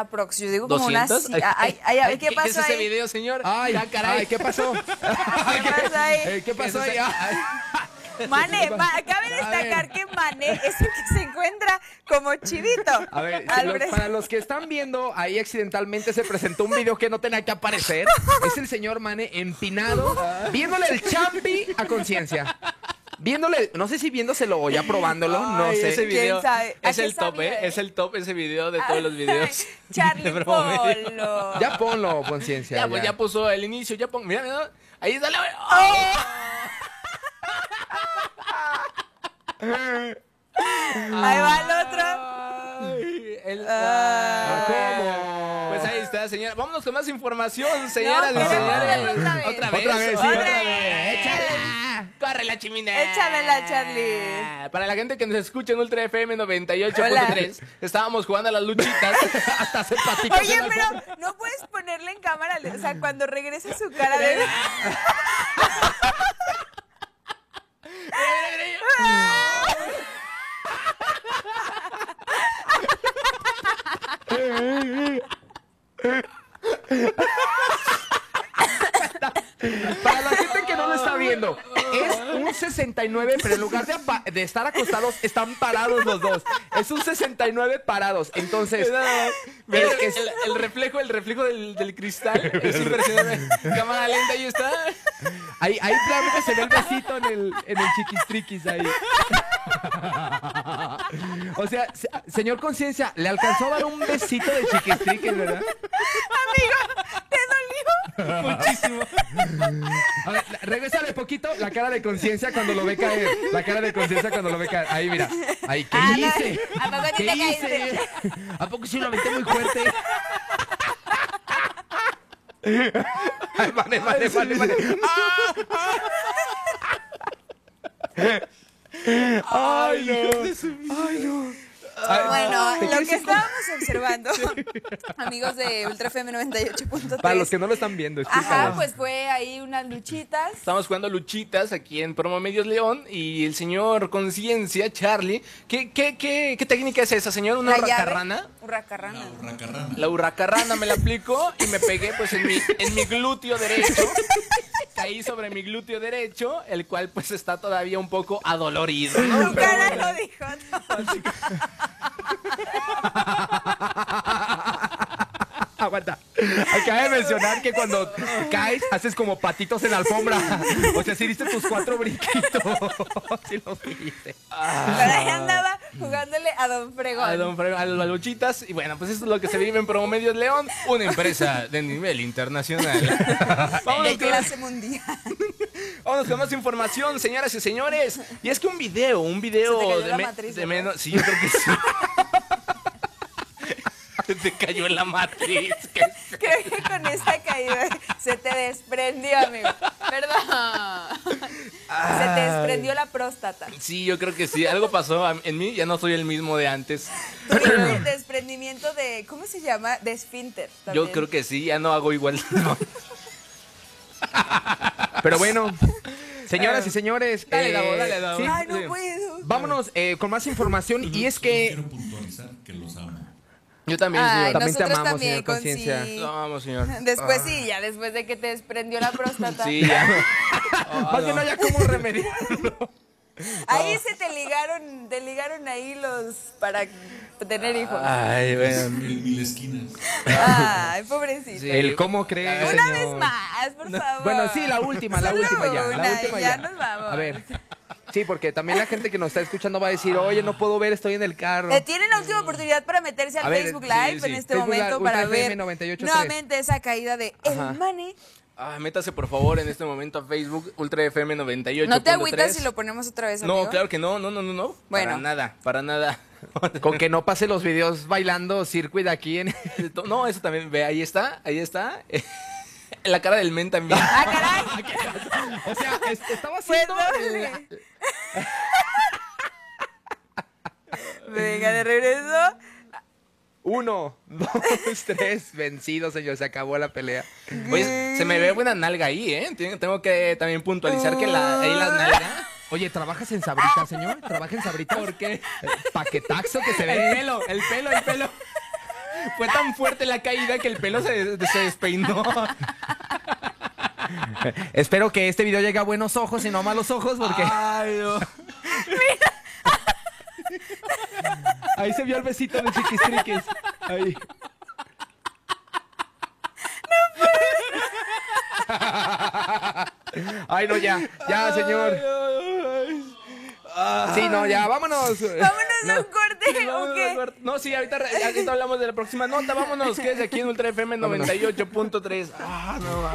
Aprox, yo digo como unas... ¿200? sí, ay, ay, ay, ¿Qué ¿Qué, pasó es ese ahí? video, señor? Ay, Ya, caray. ay, ¿qué pasó? [laughs] ¿Qué pasó ahí? [laughs] ¿Qué pasó ¿Qué ahí? Mane, ma- cabe A destacar que Mane es el que se encuentra como chivito. A ver, lo- para los que están viendo, ahí accidentalmente se presentó un video que no tenía que aparecer. Es el señor Mane empinado, [laughs] viéndole el champi a conciencia. Viéndole, no sé si viéndoselo o ya probándolo, no Ay, sé. Ese video sabe? ¿A es qué el top, sabía, ¿eh? eh? Es el top ese video de todos los videos. [laughs] [laughs] Charlie de Broma. Polo. Ya ponlo, conciencia. Ya, pues ya. puso el inicio, ya pon, mira, mira, ahí sale. Ahí va el otro. Ay, el- Ah. ¿Cómo? Pues ahí está, señora. Vámonos con más información, señoras y señores. otra vez. Otra vez. Otra vez, sí, otra otra vez. vez. Échala. Barre la chimenea. Échamela, Charlie. Para la gente que nos escucha en Ultra FM 98.3, estábamos jugando a las luchitas [laughs] hasta hacer patitas. Oye, pero no puedes ponerle en cámara, o sea, cuando regrese su cara de... [laughs] Para la gente que no lo está viendo, es un 69, pero en lugar de, estar acostados, están parados los dos. Es un 69 parados. Entonces, el, es- el- el reflejo, el reflejo del, del cristal [laughs] es impresionante. Cámara lenta, ahí está. ahí, ahí claramente se ve el besito en el, en el chiquistriquis ahí. O sea, se- señor Conciencia, le alcanzó a dar un besito de chiquistriquis, ¿verdad? [laughs] Muchísimo. A ver, regrésale poquito la cara de conciencia cuando lo ve caer. La cara de conciencia cuando lo ve caer. Ahí, mira. Ahí, ¿qué Ah, no, hice? ¿a poco ¿Qué te hice? ¿A poco sí lo aventé muy fuerte? [laughs] Ay, vale, vale, vale, vale. [laughs] Ay, no. Ay, no. Bueno, ¿te lo que estábamos observando, [laughs] amigos de Ultra FM 98.3. Para los que no lo están viendo, Ajá, pues fue ahí unas luchitas. Estamos jugando luchitas aquí en Promo Medios León y el señor Conciencia, Charlie. ¿Qué, qué, qué, qué técnica es esa, señor? ¿Una La hurracarrana? Hurracarrana. Racarrana. La hurracarrana me la aplicó y me pegué pues en mi, en mi glúteo derecho. Caí sobre mi glúteo derecho, el cual pues está todavía un poco adolorido. ¿no? Bueno. lo dijo todo. Acaba de mencionar que cuando caes haces como patitos en la alfombra. O sea, si diste tus cuatro brinquitos. [laughs] Sí los viste. Pero ahí andaba jugándole a Don Fregón. A, don Fre- a las luchitas. Y bueno, pues esto es lo que se vive en Promo Medios León, una empresa de nivel internacional. [laughs] Vámonos de con- clase mundial. Vámonos con más información, señoras y señores. Y es que un video, un video Se te cayó de, la me- matriz, de menos. Sí, yo creo que sí. [laughs] Se te cayó en la matriz. ¿qué es? Esta caída [laughs] se te desprendió, amigo. Perdón. Se te desprendió la próstata. Sí, yo creo que sí. Algo pasó en mí. Ya no soy el mismo de antes. Tuviste desprendimiento de, ¿cómo se llama? De esfínter. Yo creo que sí. Ya no hago igual. [laughs] Pero bueno, señoras y señores. Dale, eh, Davo, dale, Davo. sí, Ay, no puedo. Vámonos eh, con más información. Y es que. Quiero puntualizar que los amo. Yo también, Ay, señor. También te nosotros amamos, también, señor con Conciencia. sí. Lo amo, señor. [laughs] Después sí, ya después de que te desprendió la próstata. Sí, ya. [laughs] Más bien no haya cómo remediarlo. [laughs] Ahí se te ligaron, te ligaron ahí los para tener hijos. Ay, bueno. El mil esquinas. Ay, pobrecito. Sí. El cómo cree. Una señor. vez más, por favor. Bueno, sí, la última, la Solo última ya. una, la última ya. ya nos vamos. A ver. Sí, porque también la gente que nos está escuchando va a decir, oye, no puedo ver, estoy en el carro. Eh, tienen la última oportunidad para meterse al ver, Facebook Live sí. en este Facebook Live, momento Ultra para FM ver 98.3. nuevamente esa caída de Ajá. El Mane. Ah, métase por favor en este momento a Facebook Ultra FM 98. ¿No te agüitas si lo ponemos otra vez, amigo? No, claro que no, no, no, no, no. Bueno. Para nada, para nada. [laughs] Con que no pase los videos bailando circuit aquí en. [laughs] No, eso también, ve, ahí está, ahí está. [laughs] La cara del men también. ¡Ah, caray! [laughs] O sea, es- estaba haciendo. Perdón. [laughs] Venga, de regreso. Uno, dos, [laughs] tres, vencido, señor. Se acabó la pelea. Oye, se me ve buena nalga ahí, ¿eh? Tengo que también puntualizar que la, ahí la nalga. Oye, ¿trabajas en Sabrita, señor? ¿Trabaja en Sabrita? ¿Por qué? Paquetaxo que se El ve. pelo, el pelo, el pelo. Fue tan fuerte la caída que el pelo se, se despeinó. Espero que este video llegue a buenos ojos y no a malos ojos, porque. Ay, no. Ahí se vio el besito de chiquistriques. Ahí. Ay, no, ya. Ya, señor. Sí, no, ya, vámonos. Vámonos a un corte, ¿o qué? No, sí, ahorita, ahorita hablamos de la próxima nota. Vámonos, que es aquí en Ultra FM 98.3. Ah, no va.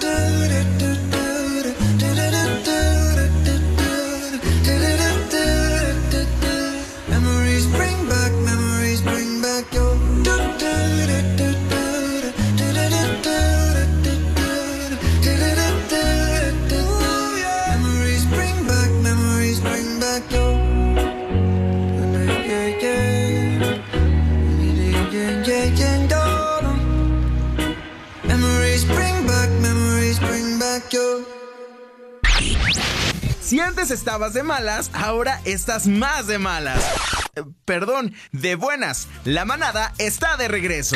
Si antes estabas de malas, ahora estás más de malas. Eh, Perdón, de buenas. La manada está de regreso.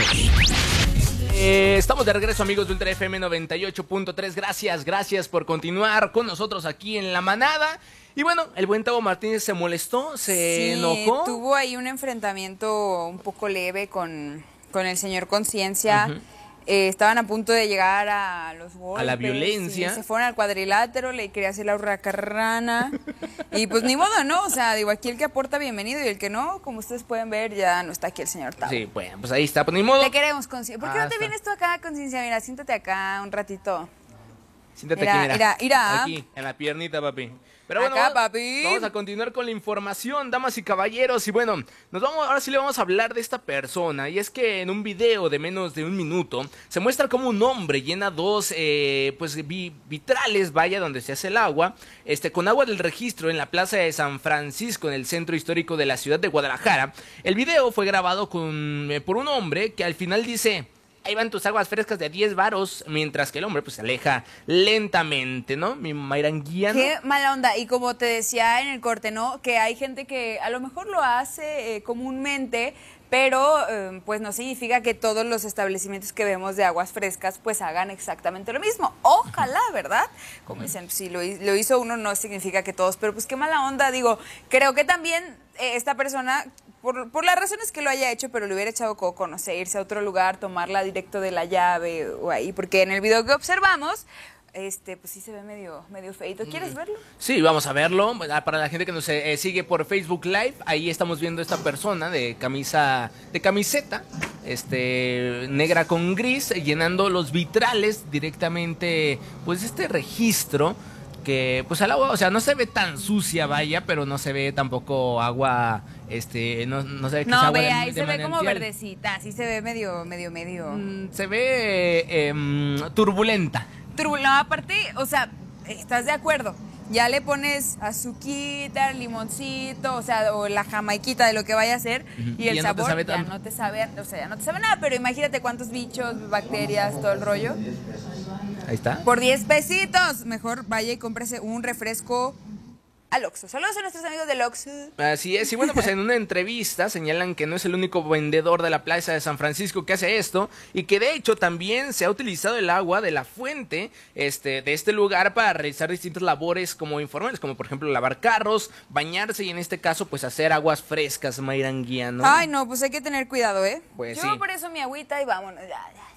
Eh, estamos de regreso amigos de Ultra FM 98.3. Gracias, gracias por continuar con nosotros aquí en La Manada. Y bueno, el buen Tavo Martínez se molestó, se Sí, enojó. Tuvo ahí un enfrentamiento un poco leve con, con el señor Conciencia. Eh, estaban a punto de llegar a los golpes. A la violencia. se fueron al cuadrilátero, le quería hacer la hurracarrana. y pues ni modo, ¿no? O sea, digo, aquí el que aporta bienvenido y el que no, como ustedes pueden ver, ya no está aquí el señor Tavo. Sí, bueno, pues ahí está, pues ni modo. Te queremos, Conciencia. ¿Por qué Ah, no te está. vienes tú acá, Conciencia? Mira, siéntate acá un ratito. Siéntate Mira, aquí, mira. mira, mira. Aquí, en la piernita, papi. Pero bueno, Acá, vamos- papi. vamos a continuar con la información, damas y caballeros. Y bueno, nos vamos, ahora sí le vamos a hablar de esta persona. Y es que en un video de menos de un minuto se muestra cómo un hombre llena dos eh, pues vi- vitrales, vaya, donde se hace el agua, este, con agua del registro en la plaza de San Francisco, en el centro histórico de la ciudad de Guadalajara. El video fue grabado con, eh, por un hombre que al final dice. Ahí van tus aguas frescas de 10 varos, mientras que el hombre pues se aleja lentamente, ¿no? Mi mairanguiano. Qué mala onda. Y como te decía en el corte, ¿no? Que hay gente que a lo mejor lo hace eh, comúnmente, pero eh, pues no significa que todos los establecimientos que vemos de aguas frescas pues hagan exactamente lo mismo. Ojalá, ¿verdad? Como dicen, si lo hizo uno no significa que todos, pero pues qué mala onda. Digo, creo que también eh, esta persona... Por, por las razones que lo haya hecho, pero le hubiera echado coco, no sé, irse a otro lugar, tomarla directo de la llave o ahí, porque en el video que observamos, este, pues sí se ve medio, medio feito. ¿Quieres verlo? Sí, vamos a verlo. Ah, Para la gente que nos eh, sigue por Facebook Live, ahí estamos viendo esta persona de camisa, de camiseta, este, negra con gris, llenando los vitrales directamente, pues este registro porque pues el agua, o sea, no se ve tan sucia, vaya, pero no se ve tampoco agua, este, no, no se ve que No, agua ve, de- ahí de se ve como verdecita, sí se ve medio, medio, medio. Mm, Se ve em, turbulenta. No, aparte, o sea, ¿estás de acuerdo? Ya le pones azuquita, limoncito, o sea, o la jamaiquita de lo que vaya a Ujú. y Y el ya no te sabor sabe ya no te sabe, o sea, ya no te sabe nada, pero imagínate cuántos bichos, bacterias, todo el rollo. Ahí está. Por 10 pesitos, mejor vaya y cómprese un refresco al Oxxo. Saludos a nuestros amigos del Oxxo. Así es, y bueno, pues en [laughs] una entrevista señalan que no es el único vendedor de la plaza de San Francisco que hace esto y que de hecho también se ha utilizado el agua de la fuente este, de este lugar para realizar distintas labores como informales, como por ejemplo lavar carros, bañarse y en este caso pues hacer aguas frescas, Mayranguía, ¿no? Ay, no, pues hay que tener cuidado, ¿eh? Pues Yo sí. por eso mi agüita y vámonos. Ya, ya.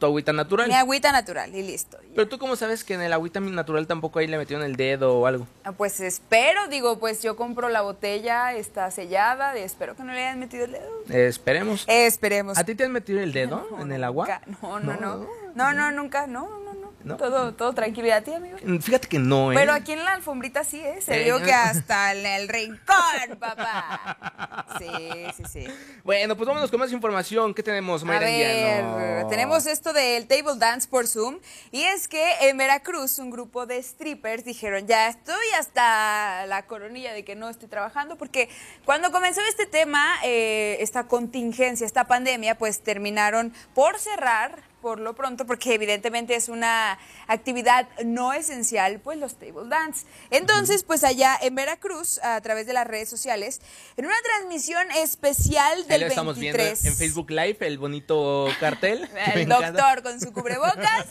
Tu agüita natural. Mi agüita natural y listo. Pero tú cómo sabes que en el agüita natural tampoco ahí le metieron el dedo o algo. Ah, Pues espero, digo, pues yo compro la botella, está sellada, y espero que no le hayan metido el dedo. Esperemos. Esperemos. ¿A ti te han metido el dedo en el agua? Nunca, No, no, no. No, no, nunca, no. ¿No? Todo, todo tranquilo. ¿Y a ti, amigo? Mm, Fíjate que no, ¿eh? Pero aquí en la alfombrita sí, ¿eh? Se Eh, vio que hasta [laughs] en el rincón, papá. Sí, sí, sí. Bueno, pues vámonos con más información. ¿Qué tenemos, A Mayra ver, Anguiano? tenemos esto del table dance por Zoom y es que en Veracruz un grupo de strippers dijeron ya estoy hasta la coronilla de que no estoy trabajando porque cuando comenzó este tema, eh, esta contingencia, esta pandemia, pues terminaron por cerrar por lo pronto, porque evidentemente es una actividad no esencial, pues los table dance. Entonces, pues allá en Veracruz, a través de las redes sociales, en una transmisión especial Ahí del lo estamos 23. viendo en Facebook Live, el bonito cartel. [laughs] El encanta. doctor con su cubrebocas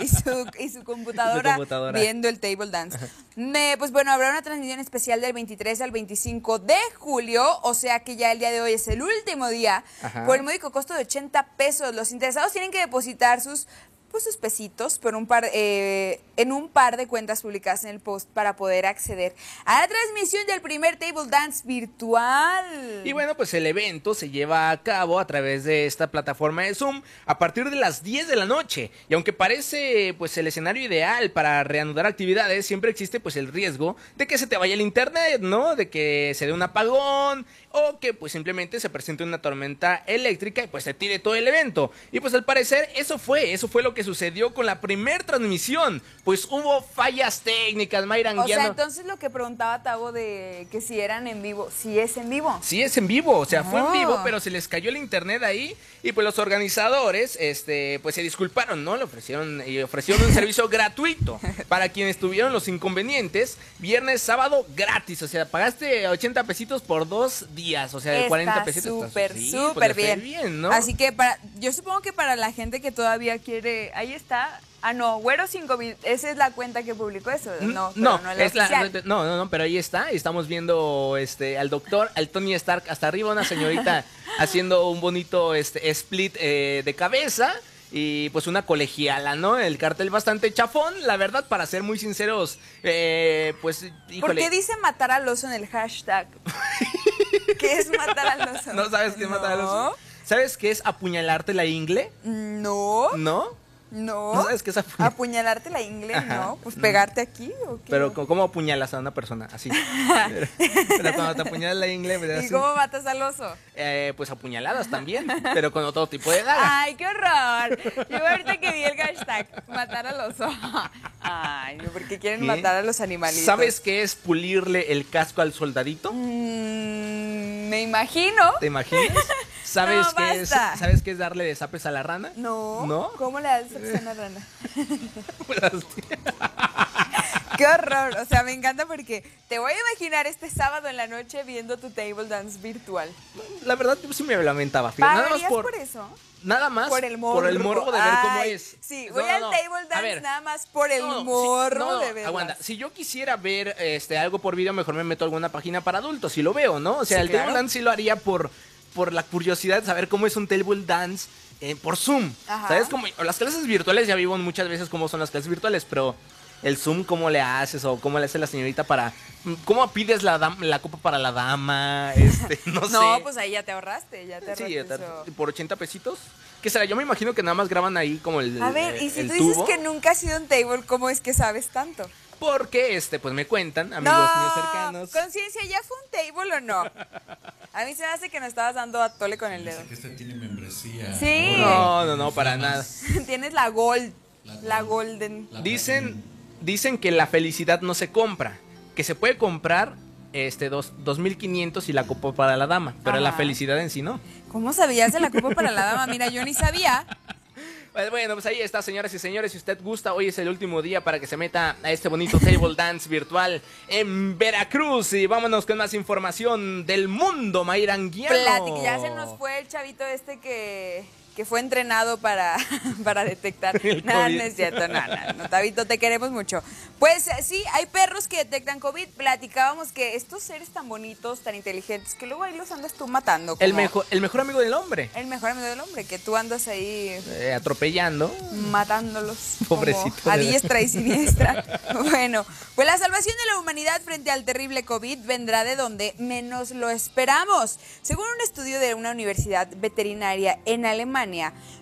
y su, y su computadora, Su computadora. viendo el table dance. Me- pues bueno, habrá una transmisión especial del 23 al 25 de julio, o sea que ya el día de hoy es el último día, Ajá. por el módico costo de 80 pesos. Los interesados tienen que depositar sus pues sus pesitos por un par, eh, en un par de cuentas publicadas en el post para poder acceder a la transmisión del primer table dance virtual. Y bueno, pues el evento se lleva a cabo a través de esta plataforma de Zoom a partir de las 10 de la noche. Y aunque parece pues el escenario ideal para reanudar actividades, siempre existe pues el riesgo de que se te vaya el internet, ¿no? De que se dé un apagón o que pues simplemente se presente una tormenta eléctrica y pues se tire todo el evento. Y pues al parecer eso fue, eso fue lo que sucedió con la primer transmisión. Pues hubo fallas técnicas, Mayra O sea, entonces lo que preguntaba Tavo de que si eran en vivo, si es en vivo. Sí, es en vivo, o sea, fue en vivo, pero se les cayó el internet ahí y pues los organizadores, este, pues se disculparon, ¿no? Le ofrecieron y ofrecieron un servicio [laughs] gratuito para quienes tuvieron los inconvenientes, viernes, sábado, gratis, o sea, pagaste 80 pesitos por dos días, o sea, de 40 pesitos. súper, Sí, súper pues, le fue bien. ¿no? Así que para, yo supongo que para la gente que todavía quiere, ahí está. Ah, no, Güero 5 esa es la cuenta que publicó eso. No, no, no, es la- no, no, no, pero ahí está. Estamos viendo este al doctor, al Tony Stark hasta arriba, una señorita [laughs] haciendo un bonito este split eh, de cabeza. Y pues una colegiala, ¿no? El cartel bastante chafón, la verdad, para ser muy sinceros, eh, pues, ¿Por qué dice matar al oso en el hashtag? [laughs] ¿Qué es matar al oso? ¿No sabes qué es matar al oso? ¿Sabes qué es apuñalarte la ingle? No, ¿No? No. ¿No sabes qué es apuñalar? Apuñalarte la ingle, Ajá. ¿no? Pues pegarte aquí o qué. Pero ¿cómo- ¿cómo apuñalas a una persona? Así. [laughs] Pero, pero cuando te apuñalas la ingle, pues, ¿Y así. cómo matas al oso? Eh, pues apuñaladas también, pero con otro tipo de daga. Ay, qué horror. Yo ahorita que vi el hashtag, matar al oso. Ay, no, porque quieren ¿Qué? matar a los animalitos. ¿Sabes qué es pulirle el casco al soldadito? Mm, me imagino. ¿Te imaginas? ¿Sabes No, qué es. ¿Sabes qué es darle desapes a la rana? No. ¿No? ¿Cómo le das a una rana? [laughs] [laughs] Qué horror. O sea, me encanta porque te voy a imaginar este sábado en la noche viendo tu table dance virtual. La verdad yo sí me lamentaba. Nada más ¿Pagarías por, por eso? nada más Por el morbo. por el morbo de ver cómo es. Sí, voy no, al no. table dance ver, nada más por el No, sí, no, de verlas. aguanta. Si yo quisiera ver este algo por video, mejor me meto a alguna página para adultos y lo veo, ¿no? O sea, Sí, el claro. table dance sí lo haría por, por la curiosidad de saber cómo es un table dance eh, por Zoom. Ajá. ¿Sabes? Como las clases virtuales ya vivo muchas veces cómo son las clases virtuales, pero el Zoom, ¿cómo le haces? O cómo le hace la señorita para... ¿Cómo pides la, la copa para la dama? [laughs] Este, no, sé. No, pues ahí ya te ahorraste, ya te Sí, ahorraste te- eso. por 80 pesitos. ¿Qué será? Yo me imagino que nada más graban ahí como el A ver, y si tú dices que nunca has sido un table, ¿cómo es que sabes tanto? Porque, este, pues me cuentan, amigos míos cercanos. Conciencia, ¿ya fue un table o no? A mí se me hace que nos estabas dando a tole con el dedo. Que este tiene membresía. Sí. No, no, no, para nada. [laughs] Tienes la gold, la golden. Dicen, dicen que la felicidad no se compra, que se puede comprar este dos, 2500 y la copa para la dama, pero la felicidad en sí no. ¿Cómo sabías de la copa para la dama? Mira, yo ni sabía. Pues bueno, pues ahí está, señoras y señores. Si usted gusta, hoy es el último día para que se meta a este bonito [laughs] table dance virtual en Veracruz. Y vámonos con más información del mundo, Mayra Anguiano. Platic, ya se nos fue el chavito este que, que fue entrenado para, [laughs] para detectar. Nada, no es cierto, no, no, no, Tabito, te queremos mucho. Pues eh, sí, hay perros que detectan COVID. Platicábamos que estos seres tan bonitos, tan inteligentes, que luego ahí los andas tú matando. El mejor, el mejor amigo del hombre. El mejor amigo del hombre, que tú andas ahí eh, atropellando. matándolos. [laughs] Pobrecito, A diestra y siniestra. [laughs] bueno, pues la salvación de la humanidad frente al terrible COVID vendrá de donde menos lo esperamos. Según un estudio de una universidad veterinaria en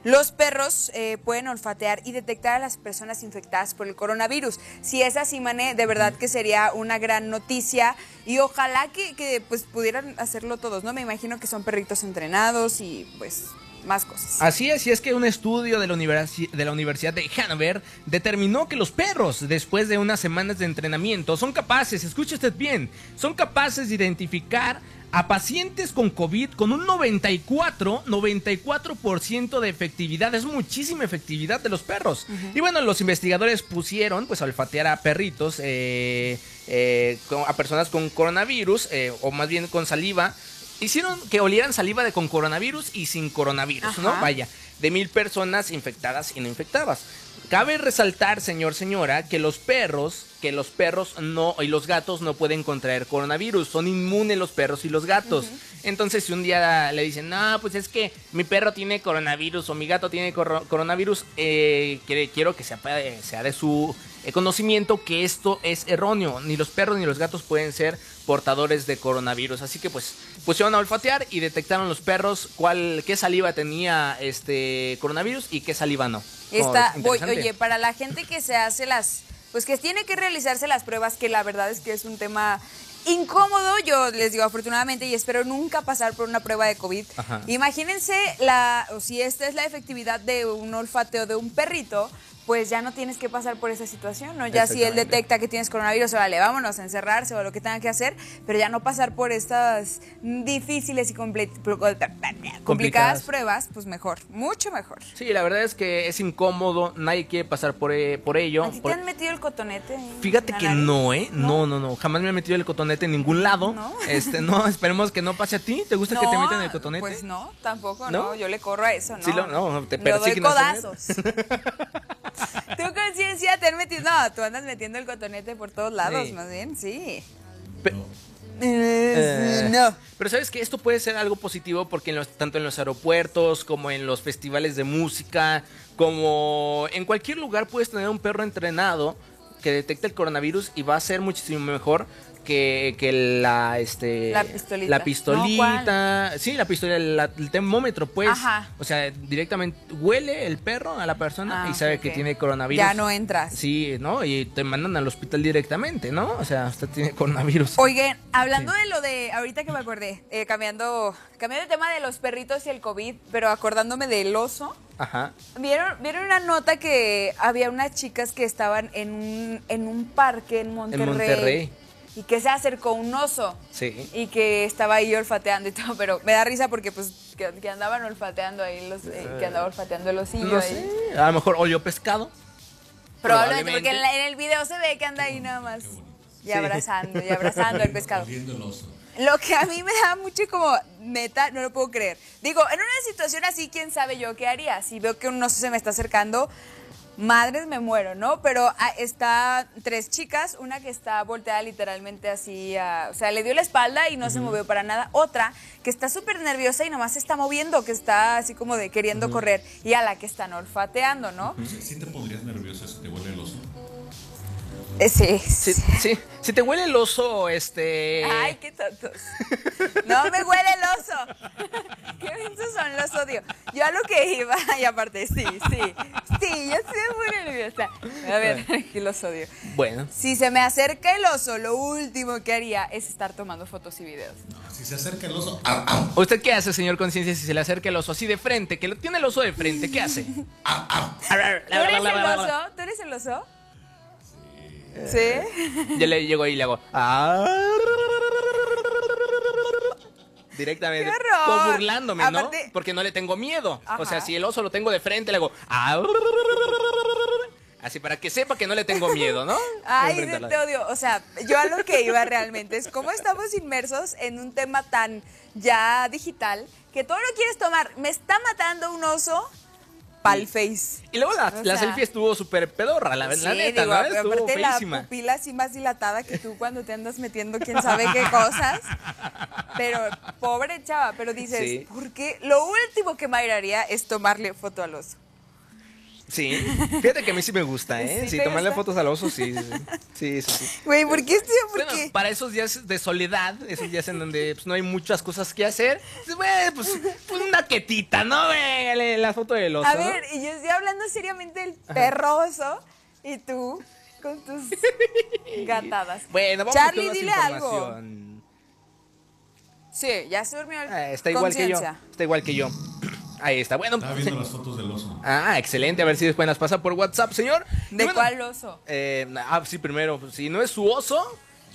Los perros eh, pueden olfatear y detectar a las personas infectadas por el coronavirus. Si es así, Mané, de verdad que sería una gran noticia y ojalá que, pues pudieran hacerlo todos, ¿no? Me imagino que son perritos entrenados y pues más cosas. Así es, y es que un estudio de la, universi- de la Universidad de Hannover determinó que los perros, después de unas semanas de entrenamiento, son capaces, escuche usted bien, son capaces de identificar a pacientes con COVID con un 94, 94% de efectividad. Es muchísima efectividad de los perros. Y bueno, los investigadores pusieron pues a olfatear a perritos, eh, eh, a personas con coronavirus, eh, o más bien con saliva. Hicieron que olieran saliva de con coronavirus y sin coronavirus, ¿no? Vaya, de mil personas infectadas y no infectadas. Cabe resaltar, señor, señora, que los perros, que los perros no y los gatos no pueden contraer coronavirus, son inmunes los perros y los gatos. Entonces, si un día le dicen, no, pues es que mi perro tiene coronavirus o mi gato tiene coronavirus, eh, quiero que sea, sea de su eh, conocimiento que esto es erróneo. Ni los perros ni los gatos pueden ser portadores de coronavirus. Así que pues pusieron a olfatear y detectaron los perros cuál, qué saliva tenía este coronavirus y qué saliva no. Está, Oh, voy, interesante. oye, para la gente que se hace las, pues que tiene que realizarse las pruebas, que la verdad es que es un tema incómodo, yo les digo afortunadamente y espero nunca pasar por una prueba de COVID. Ajá. Imagínense la, o si esta es la efectividad de un olfateo de un perrito, pues ya no tienes que pasar por esa situación, ¿no? Ya si él detecta que tienes coronavirus, órale, vámonos a encerrarse o lo que tenga que hacer, pero ya no pasar por estas difíciles y comple- complicadas Complicadas. pruebas, pues mejor, mucho mejor. Sí, la verdad es que es incómodo, nadie quiere pasar por, eh, por ello. ¿A ti te han metido el cotonete? Fíjate que nariz? no, ¿eh? No, no, no. Jamás me he metido el cotonete en ningún lado. ¿No? [laughs] Este, no, esperemos que no pase a ti. ¿Te gusta que te metan el cotonete? Pues no, tampoco, ¿No? no. Yo le corro a eso, ¿no? Sí, lo- no, te Le doy persiguen codazos. [laughs] [laughs] ¿Tu conciencia te han metido? No, tú andas metiendo el cotonete por todos lados, Sí. más bien, sí. Pe- Eh, no. Pero sabes que esto puede ser algo positivo porque en los- tanto en los aeropuertos como en los festivales de música, como en cualquier lugar puedes tener un perro entrenado que detecta el coronavirus y va a ser muchísimo mejor que, que la este La pistolita. la No, pistolita sí la pistola la- el termómetro pues Ajá. o sea directamente huele el perro a la persona Ah, y sabe que tiene coronavirus Ya no entras. sí no y te mandan al hospital directamente no o sea usted tiene coronavirus Oigan, hablando de lo de, ahorita que me acordé, eh, cambiando, cambiando el tema de los perritos y el COVID, pero acordándome del oso. ajá ¿Vieron, ¿Vieron una nota que había unas chicas que estaban en un, en un parque en Monterrey? Monterrey. Y que se acercó un oso. sí Y que estaba ahí olfateando y todo, pero me da risa porque pues que, que andaban olfateando ahí los, eh, que andaba olfateando el osillo no ahí. sé a lo mejor olió pescado Probablemente, porque en, Probablemente. la- en el video se ve que anda ahí nada más. Y abrazando, y abrazando pescado. El oso. Lo que a mí me da mucho como neta, no lo puedo creer. Digo, en una situación así, ¿quién sabe yo qué haría? Si veo que un oso se me está acercando, madres me muero, ¿no? Pero ah, está tres chicas, una que está volteada literalmente así, a- o sea, le dio la espalda y no se movió para nada. Otra que está súper nerviosa y nomás se está moviendo, que está así como de queriendo correr. Y a la que están olfateando, ¿no? ¿Sí sí te pondrías nerviosa si te Sí. Sí, sí. Si te huele el oso, este. Ay, qué tontos. No me huele el oso. Qué mensos son, los odio. Yo a lo que iba, y aparte, sí, sí. Sí, yo estoy muy nerviosa. A ver, que [laughs] los odio. Bueno. Si se me acerca el oso, lo último que haría es estar tomando fotos y videos. Si se acerca el oso, au, au, ¿Usted qué hace, señor Conciencia, si se le acerca el oso así de frente? Que lo tiene el oso de frente, ¿qué hace? au. ¿Tú eres el oso? ¿Tú eres el oso? Sí. Yo le llego ahí y le hago. "Ah". Directamente. Burlándome, ¿no? Aparte- Porque no le tengo miedo. O sea, si el oso lo tengo de frente, le hago. "Ah". Así para que sepa que no le tengo miedo, ¿no? Ay, Enfrente a la- te odio. O sea, yo a lo que iba realmente es cómo estamos inmersos en un tema tan ya digital que todo lo quieres tomar. Me está matando un oso pal face. Y luego la, O la selfie estuvo súper pedorra, la, la Sí, neta, digo, ¿no? pero Estuvo aparte la pupila así más dilatada que tú cuando te andas metiendo quién sabe qué cosas. Pero, pobre chava, pero dices, Sí. ¿por qué? Lo último que Mayra haría es tomarle foto al oso. Sí. [laughs] Fíjate que a mí sí me gusta, ¿eh? ¿Sí tomarle gusta? fotos al oso, sí. Sí, sí. [laughs] sí, sí, sí. Güey, ¿por qué estoy? ¿Por Bueno, qué? para esos días de soledad, esos días en donde pues, no hay muchas cosas que hacer, pues, güey, pues, pues, una quietita, ¿no? La foto del oso. A ver, y yo estoy hablando seriamente del perro oso y tú con tus [laughs] gatadas. Bueno, vamos Charlie, con más dile algo. Sí, ya se durmió el Ah, está igual que yo. Está igual que yo. Ahí está. Bueno, Estaba viendo las fotos del oso. Ah, excelente. A ver si después las pasa por WhatsApp, señor. ¿De bueno, cuál oso? Eh, ah, sí, primero. Si no es su oso,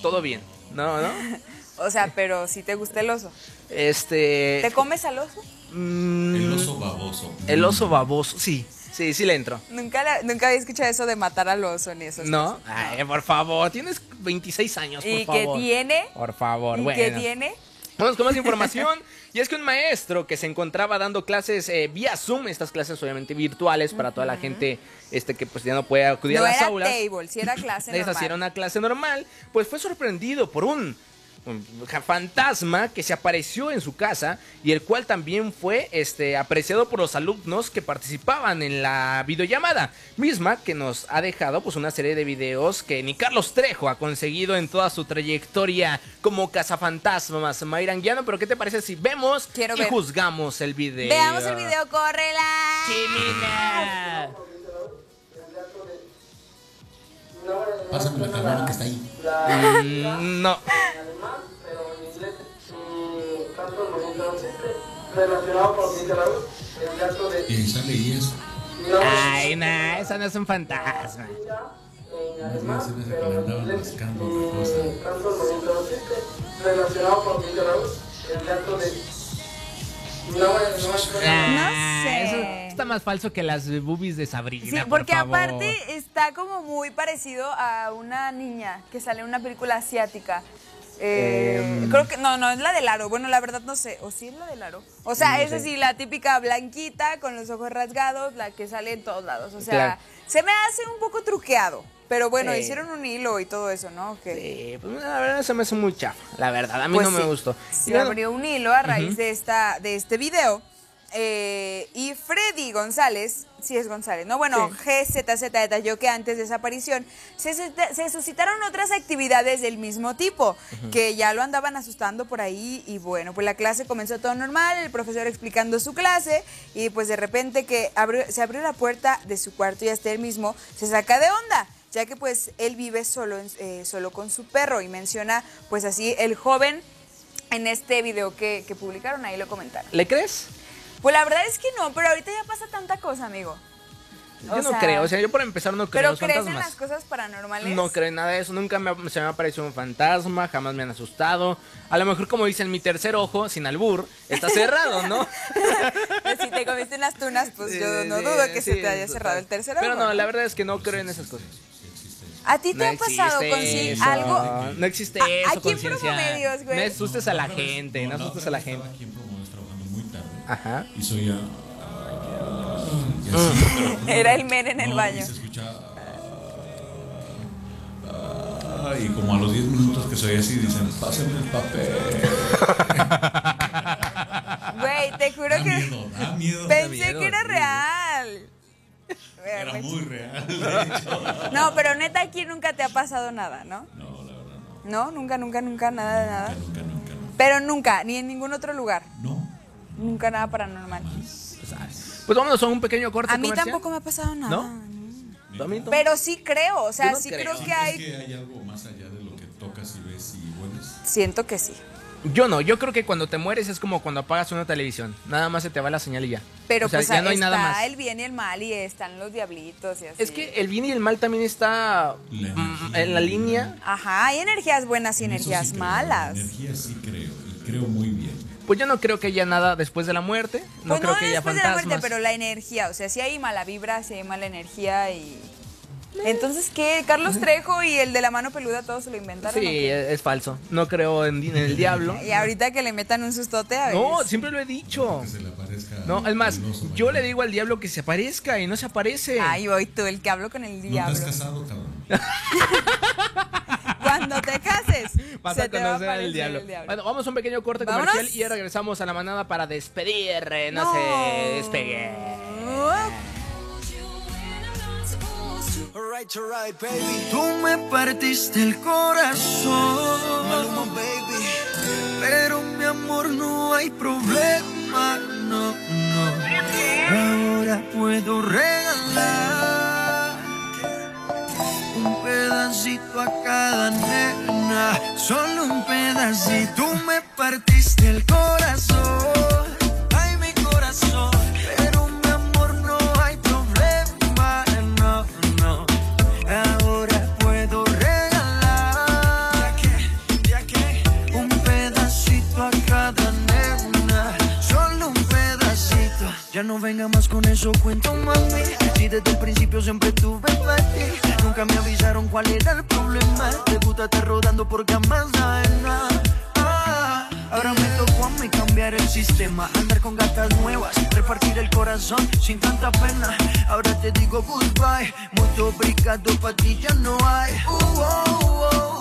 todo bien. No, no. [laughs] O sea, pero si te gusta el oso. Este. ¿Te comes al oso? mm, El oso baboso. el oso baboso. Sí, sí, sí le entro. Nunca, la- nunca había escuchado eso de matar al oso ni eso. No, Ay, por favor, tienes 26 años, por ¿Y qué favor. tiene? Por favor, ¿Y bueno. qué tiene? Vamos con más información. [laughs] y es que un maestro que se encontraba dando clases eh, vía Zoom, estas clases obviamente virtuales para toda la gente este que pues ya no puede acudir No a las era aulas. table, si era clase [laughs] Esa sí normal. era una clase normal, pues fue sorprendido por un fantasma que se apareció en su casa y el cual también fue este, apreciado por los alumnos que participaban en la videollamada, misma que nos ha dejado pues una serie de videos que ni Carlos Trejo ha conseguido en toda su trayectoria como cazafantasmas Mayra Anguiano, pero ¿qué te parece si vemos Quiero y ver. juzgamos el video? Veamos el video, córrela. Chimina. Pásame la cabrona que está ahí. Mm, No. Y ahí sale y eso. Ay, nah, esa no es un fantasma. No cosa. Ah, sé. Eso está más falso que las boobies de Sabrina. Sí, por porque favor. aparte está como muy parecido a una niña que sale en una película asiática. Eh, Em. Creo que no, no es la del aro. Bueno, la verdad no sé. ¿O sí es la del aro? O sea, No es así, la típica blanquita con los ojos rasgados, la que sale en todos lados. O sea, Claro. se me hace un poco truqueado. Pero bueno, Sí. hicieron un hilo y todo eso, ¿no? Sí, pues la verdad se me hace muy chafa. La verdad, a mí Pues no me gustó. Se bueno, abrió un hilo a raíz de, esta, de este video. eh, y Freddy González, sí es González, ¿no? Bueno, GZZ detalló que antes de esa aparición se, se suscitaron otras actividades del mismo tipo, que ya lo andaban asustando por ahí. Y bueno, pues la clase comenzó todo normal, el profesor explicando su clase, y pues de repente que abrió- se abrió la puerta de su cuarto y hasta él mismo se saca de onda ya que pues él vive solo, eh, solo con su perro y menciona pues así el joven en este video que, que publicaron, ahí lo comentaron. ¿Le crees? Pues la verdad es que no, pero ahorita ya pasa tanta cosa, amigo. Yo O no sea, creo. O sea, yo por empezar no creo ¿Pero crees en las cosas paranormales? No creo en nada de eso. Nunca me, se me ha aparecido un fantasma, jamás me han asustado. A lo mejor, como dicen, mi tercer ojo, sin albur, está [laughs] cerrado, ¿no? Pues si te comiste unas tunas, pues yo no sí, dudo que se te haya cerrado el tercer ojo. Pero no, la verdad es que no creo en esas cosas. ¿A ti te no ha pasado con sí algo? No existe ¿A- eso, a quién conciencia. promedios, güey? No asustes a la gente, no la asustes a la gente. Ajá. Y soy ya. [laughs] Era el men en el no, baño. Y se escucha. ah, y como a los 10 minutos que soy así, dicen: Pásenme el papel. [laughs] Güey, te juro Da que miedo, da miedo. pensé miedo, que era real. Era muy real, de [laughs] hecho. No, pero neta aquí nunca te ha pasado nada, ¿no? No, la verdad no. No, nunca, nunca, nunca, nada de nada. Nunca, nunca, nunca. Pero nunca, ni en ningún otro lugar. No. Nunca nada paranormal. Pues vámonos a un pequeño corte A mí comercial. tampoco me ha pasado nada. ¿No? Pero sí creo, o sea, no sí creo. creo que ¿Sientes hay. que hay algo más allá de lo que tocas y ves y hueles? Siento que sí. Yo no, yo creo que cuando te mueres es como cuando apagas una televisión. Nada más se te va la señal y ya. Pero O sea, pues ya no hay está nada más. el bien y el mal y están los diablitos y así. Es que el bien y el mal también está La en la línea. Ajá, hay energías buenas y En energías sí creo, malas. en Energía sí creo, creo muy bien. Pues yo no creo que haya nada después de la muerte. No pues creo no que haya después de la fantasmas. muerte, pero la energía, o sea, si hay mala vibra, si hay mala energía y... Entonces, ¿qué? Carlos Trejo y el de la mano peluda todos se lo inventaron. Sí, es, es falso. No creo en, en el diablo. Y ahorita que le metan un sustote a ver. No, siempre lo he dicho. Que se le aparezca. No, es más, yo mañana. le digo al diablo que se aparezca y no se aparece. Ay, voy tú, el que hablo con el ¿No te diablo. has casado, cabrón? [laughs] Cuando te cases, [laughs] Vas se a te va a conocer diablo. el diablo. Bueno, vamos a un pequeño corte Vámonos. comercial y ya regresamos a la manada para despedir. eh, No, No. se despegue. Alright, alright, baby. Tú me partiste el corazón. Maluma, baby. Pero mi amor, no hay problema. No, no. Ahora puedo regalar un pedacito a cada nena. Solo un pedacito. Tú me partiste el corazón. Ay, mi corazón. Pero mi amor, no hay problema. No, no. Ahora puedo regalar un pedacito a cada nena. Solo un pedacito. Ya no venga más con eso, cuento mami. Desde el principio siempre tuve para ti. Nunca me avisaron cuál era el problema. Te gusta estar rodando por camas nada. Ah, Ahora me tocó a mí cambiar el sistema, andar con gatas nuevas, repartir el corazón sin tanta pena. Ahora te digo goodbye, mucho obrigado, pa' ti ya no hay. Uh, oh, oh,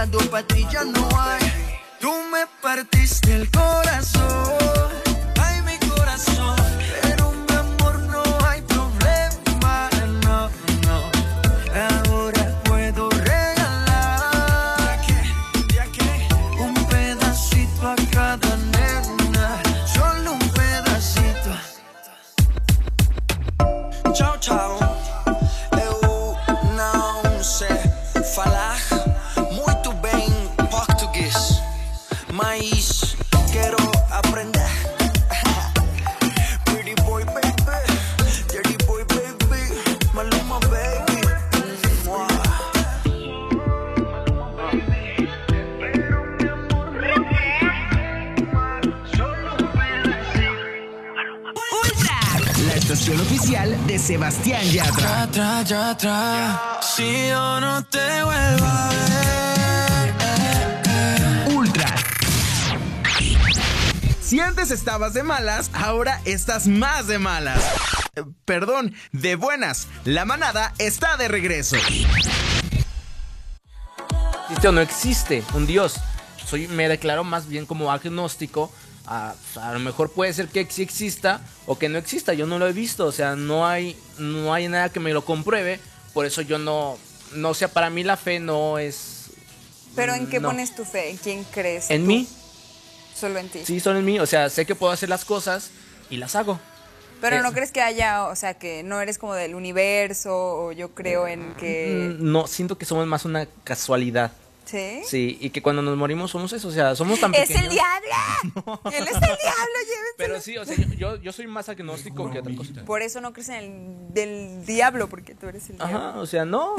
muito obrigado, pa' ti ya no hay. Tú me partiste el corazón, Atrás, si yo no te vuelvo a ver. Ultra. Si antes estabas de malas, ahora estás más de malas. Eh, Perdón, de buenas. La manada está de regreso. ¿Existe o no existe un Dios? Soy, me declaro más bien como agnóstico. A, a lo mejor puede ser que sí exista o que no exista. Yo no lo he visto. O sea, no hay, no hay nada que me lo compruebe. Por eso yo no, no sé, para mí la fe no es... Pero ¿en qué No. pones tu fe? ¿En quién crees? ¿En tú? mí? Solo en ti. Sí, solo en mí. O sea, sé que puedo hacer las cosas y las hago. Pero Eh, no crees que haya, o sea, que no eres como del universo, o yo creo en que... Mm, No, siento que somos más una casualidad. ¿Sí? Sí, y que cuando nos morimos somos eso, o sea, somos tan ¡Es pequeños. el diablo! [laughs] ¡Él es el diablo! llévenselo. Pero sí, o sea, yo, yo, soy más agnóstico que otra cosa. Por eso no crees en el del diablo, porque tú eres el diablo. Ajá, o sea, no,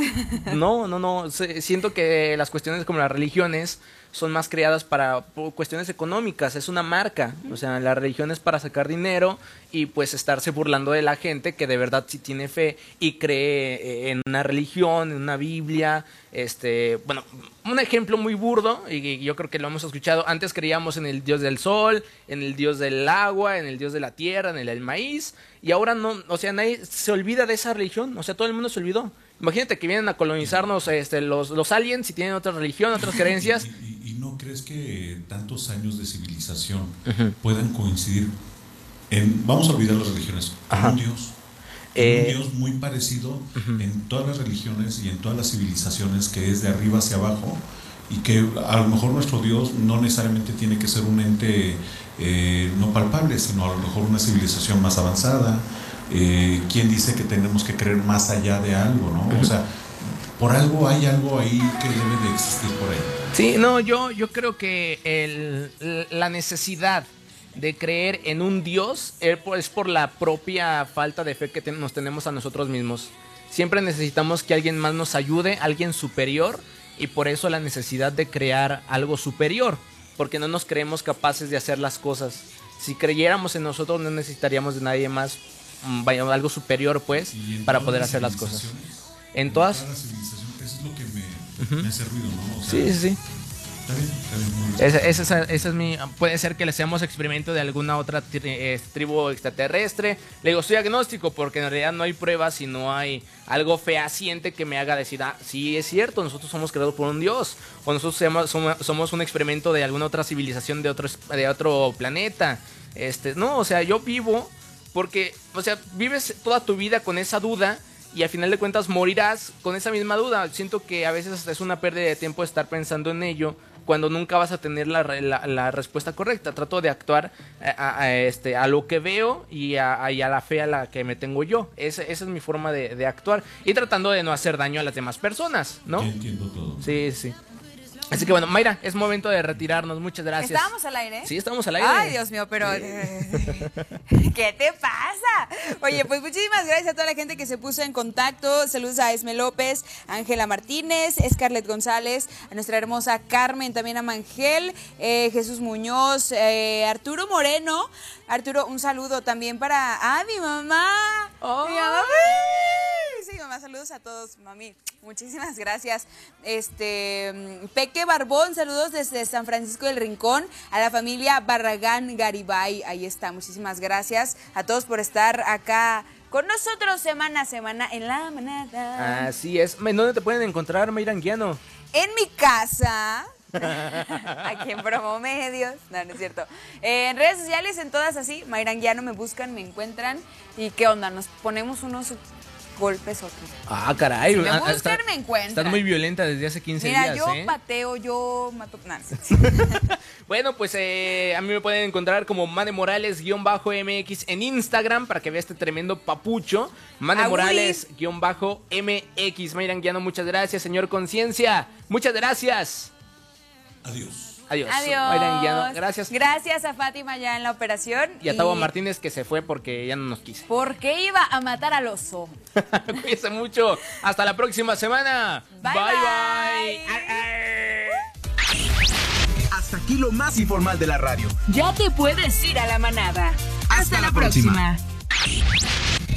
no, no, no. Siento que las cuestiones como las religiones son más creadas para cuestiones económicas, es una marca. O sea, la religión es para sacar dinero y pues estarse burlando de la gente que de verdad sí tiene fe y cree eh, en una religión, en una Biblia. Este, bueno, un ejemplo muy burdo, y yo creo que lo hemos escuchado, antes creíamos en el dios del sol, en el dios del agua, en el dios de la tierra, en el maíz, y ahora no, o sea, nadie se olvida de esa religión, o sea, todo el mundo se olvidó. Imagínate que vienen a colonizarnos este, los, los aliens [laughs] y tienen otra religión, otras creencias. ¿Y no crees que tantos años de civilización puedan coincidir en, vamos a olvidar las religiones, en un Dios? Eh, un Dios muy parecido en todas las religiones y en todas las civilizaciones que es de arriba hacia abajo y que a lo mejor nuestro Dios no necesariamente tiene que ser un ente eh, no palpable, sino a lo mejor una civilización más avanzada. Eh, ¿Quién dice que tenemos que creer más allá de algo, no? O sea, por algo hay algo ahí que debe de existir por ahí. Sí, no, yo, yo creo que el- la necesidad de creer en un Dios es por, la propia falta de fe que nos tenemos a nosotros mismos. Siempre necesitamos que alguien más nos ayude, alguien superior, y por eso la necesidad de crear algo superior, porque no nos creemos capaces de hacer las cosas. Si creyéramos en nosotros no necesitaríamos de nadie más, algo superior pues, para poder hacer las cosas. En todas... Eso es lo que me, me hace ruido, ¿no? O sea, Sí, sí, sí. Está bien, está bien, es mi. Puede ser que le hacemos experimento de alguna otra tri- eh, tribu extraterrestre. Le digo, soy agnóstico porque en realidad no hay pruebas y no hay algo fehaciente que me haga decir, ah, sí es cierto, nosotros somos creados por un dios. O nosotros somos, somos- un experimento de alguna otra civilización de otro, de otro planeta. Este, no, o sea, yo vivo porque, o sea, vives toda tu vida con esa duda y al final de cuentas morirás con esa misma duda. Siento que a veces es una pérdida de tiempo estar pensando en ello cuando nunca vas a tener la, la- la respuesta correcta. Trato de actuar a, a- a este, a lo que veo y a, y a la fe a la que me tengo yo. Esa, esa es mi forma de, de actuar y tratando de no hacer daño a las demás personas, ¿no? Entiendo todo. Sí, sí. Así que bueno, Mayra, es momento de retirarnos. Muchas gracias. ¿Estábamos al aire? Sí, estamos al aire. Ay, Dios mío, pero... [laughs] ¿Qué te pasa? Oye, pues muchísimas gracias a toda la gente que se puso en contacto. Saludos a Esme López, Ángela Martínez, Scarlett González, a nuestra hermosa Carmen, también a Mangel, eh, Jesús Muñoz, eh, Arturo Moreno. Arturo, un saludo también para... ¡Ah, mi mamá! Mi mamá. Sí, mamá, saludos a todos, mami. Muchísimas gracias. Este, mm, Barbón, saludos desde San Francisco del Rincón, a la familia Barragán Garibay. Ahí está, muchísimas gracias a todos por estar acá con nosotros semana a semana en la manada. Así es. ¿En dónde te pueden encontrar, Mayra Anguiano? En mi casa. [laughs] Aquí en Promomedios. No, no es cierto. Eh, en redes sociales, en todas así, Mayranguiano me buscan, me encuentran. ¿Y qué onda? Nos ponemos unos golpes otros. Ah, caray. Si me Ah, buscan, está- me encuentran. Estás muy violenta desde hace 15 Mira, días, yo ¿eh? pateo, yo mato. no sé. [laughs] Bueno, pues eh, a mí me pueden encontrar como Mane Morales-MX en Instagram para que vea este tremendo papucho. Mane. Morales-MX. Mayra Anguiano, muchas gracias, señor Conciencia. Muchas gracias. Adiós. Adiós. Gracias. Gracias a Fátima ya en la operación. Y a Tavo Martínez que se fue porque ya no nos quiso. ¿Por qué iba a matar al oso? [laughs] Cuídense mucho. Hasta la próxima semana. Bye, bye. bye. Hasta aquí lo más informal de la radio. Ya te puedes ir a la manada. Hasta la próxima. próxima.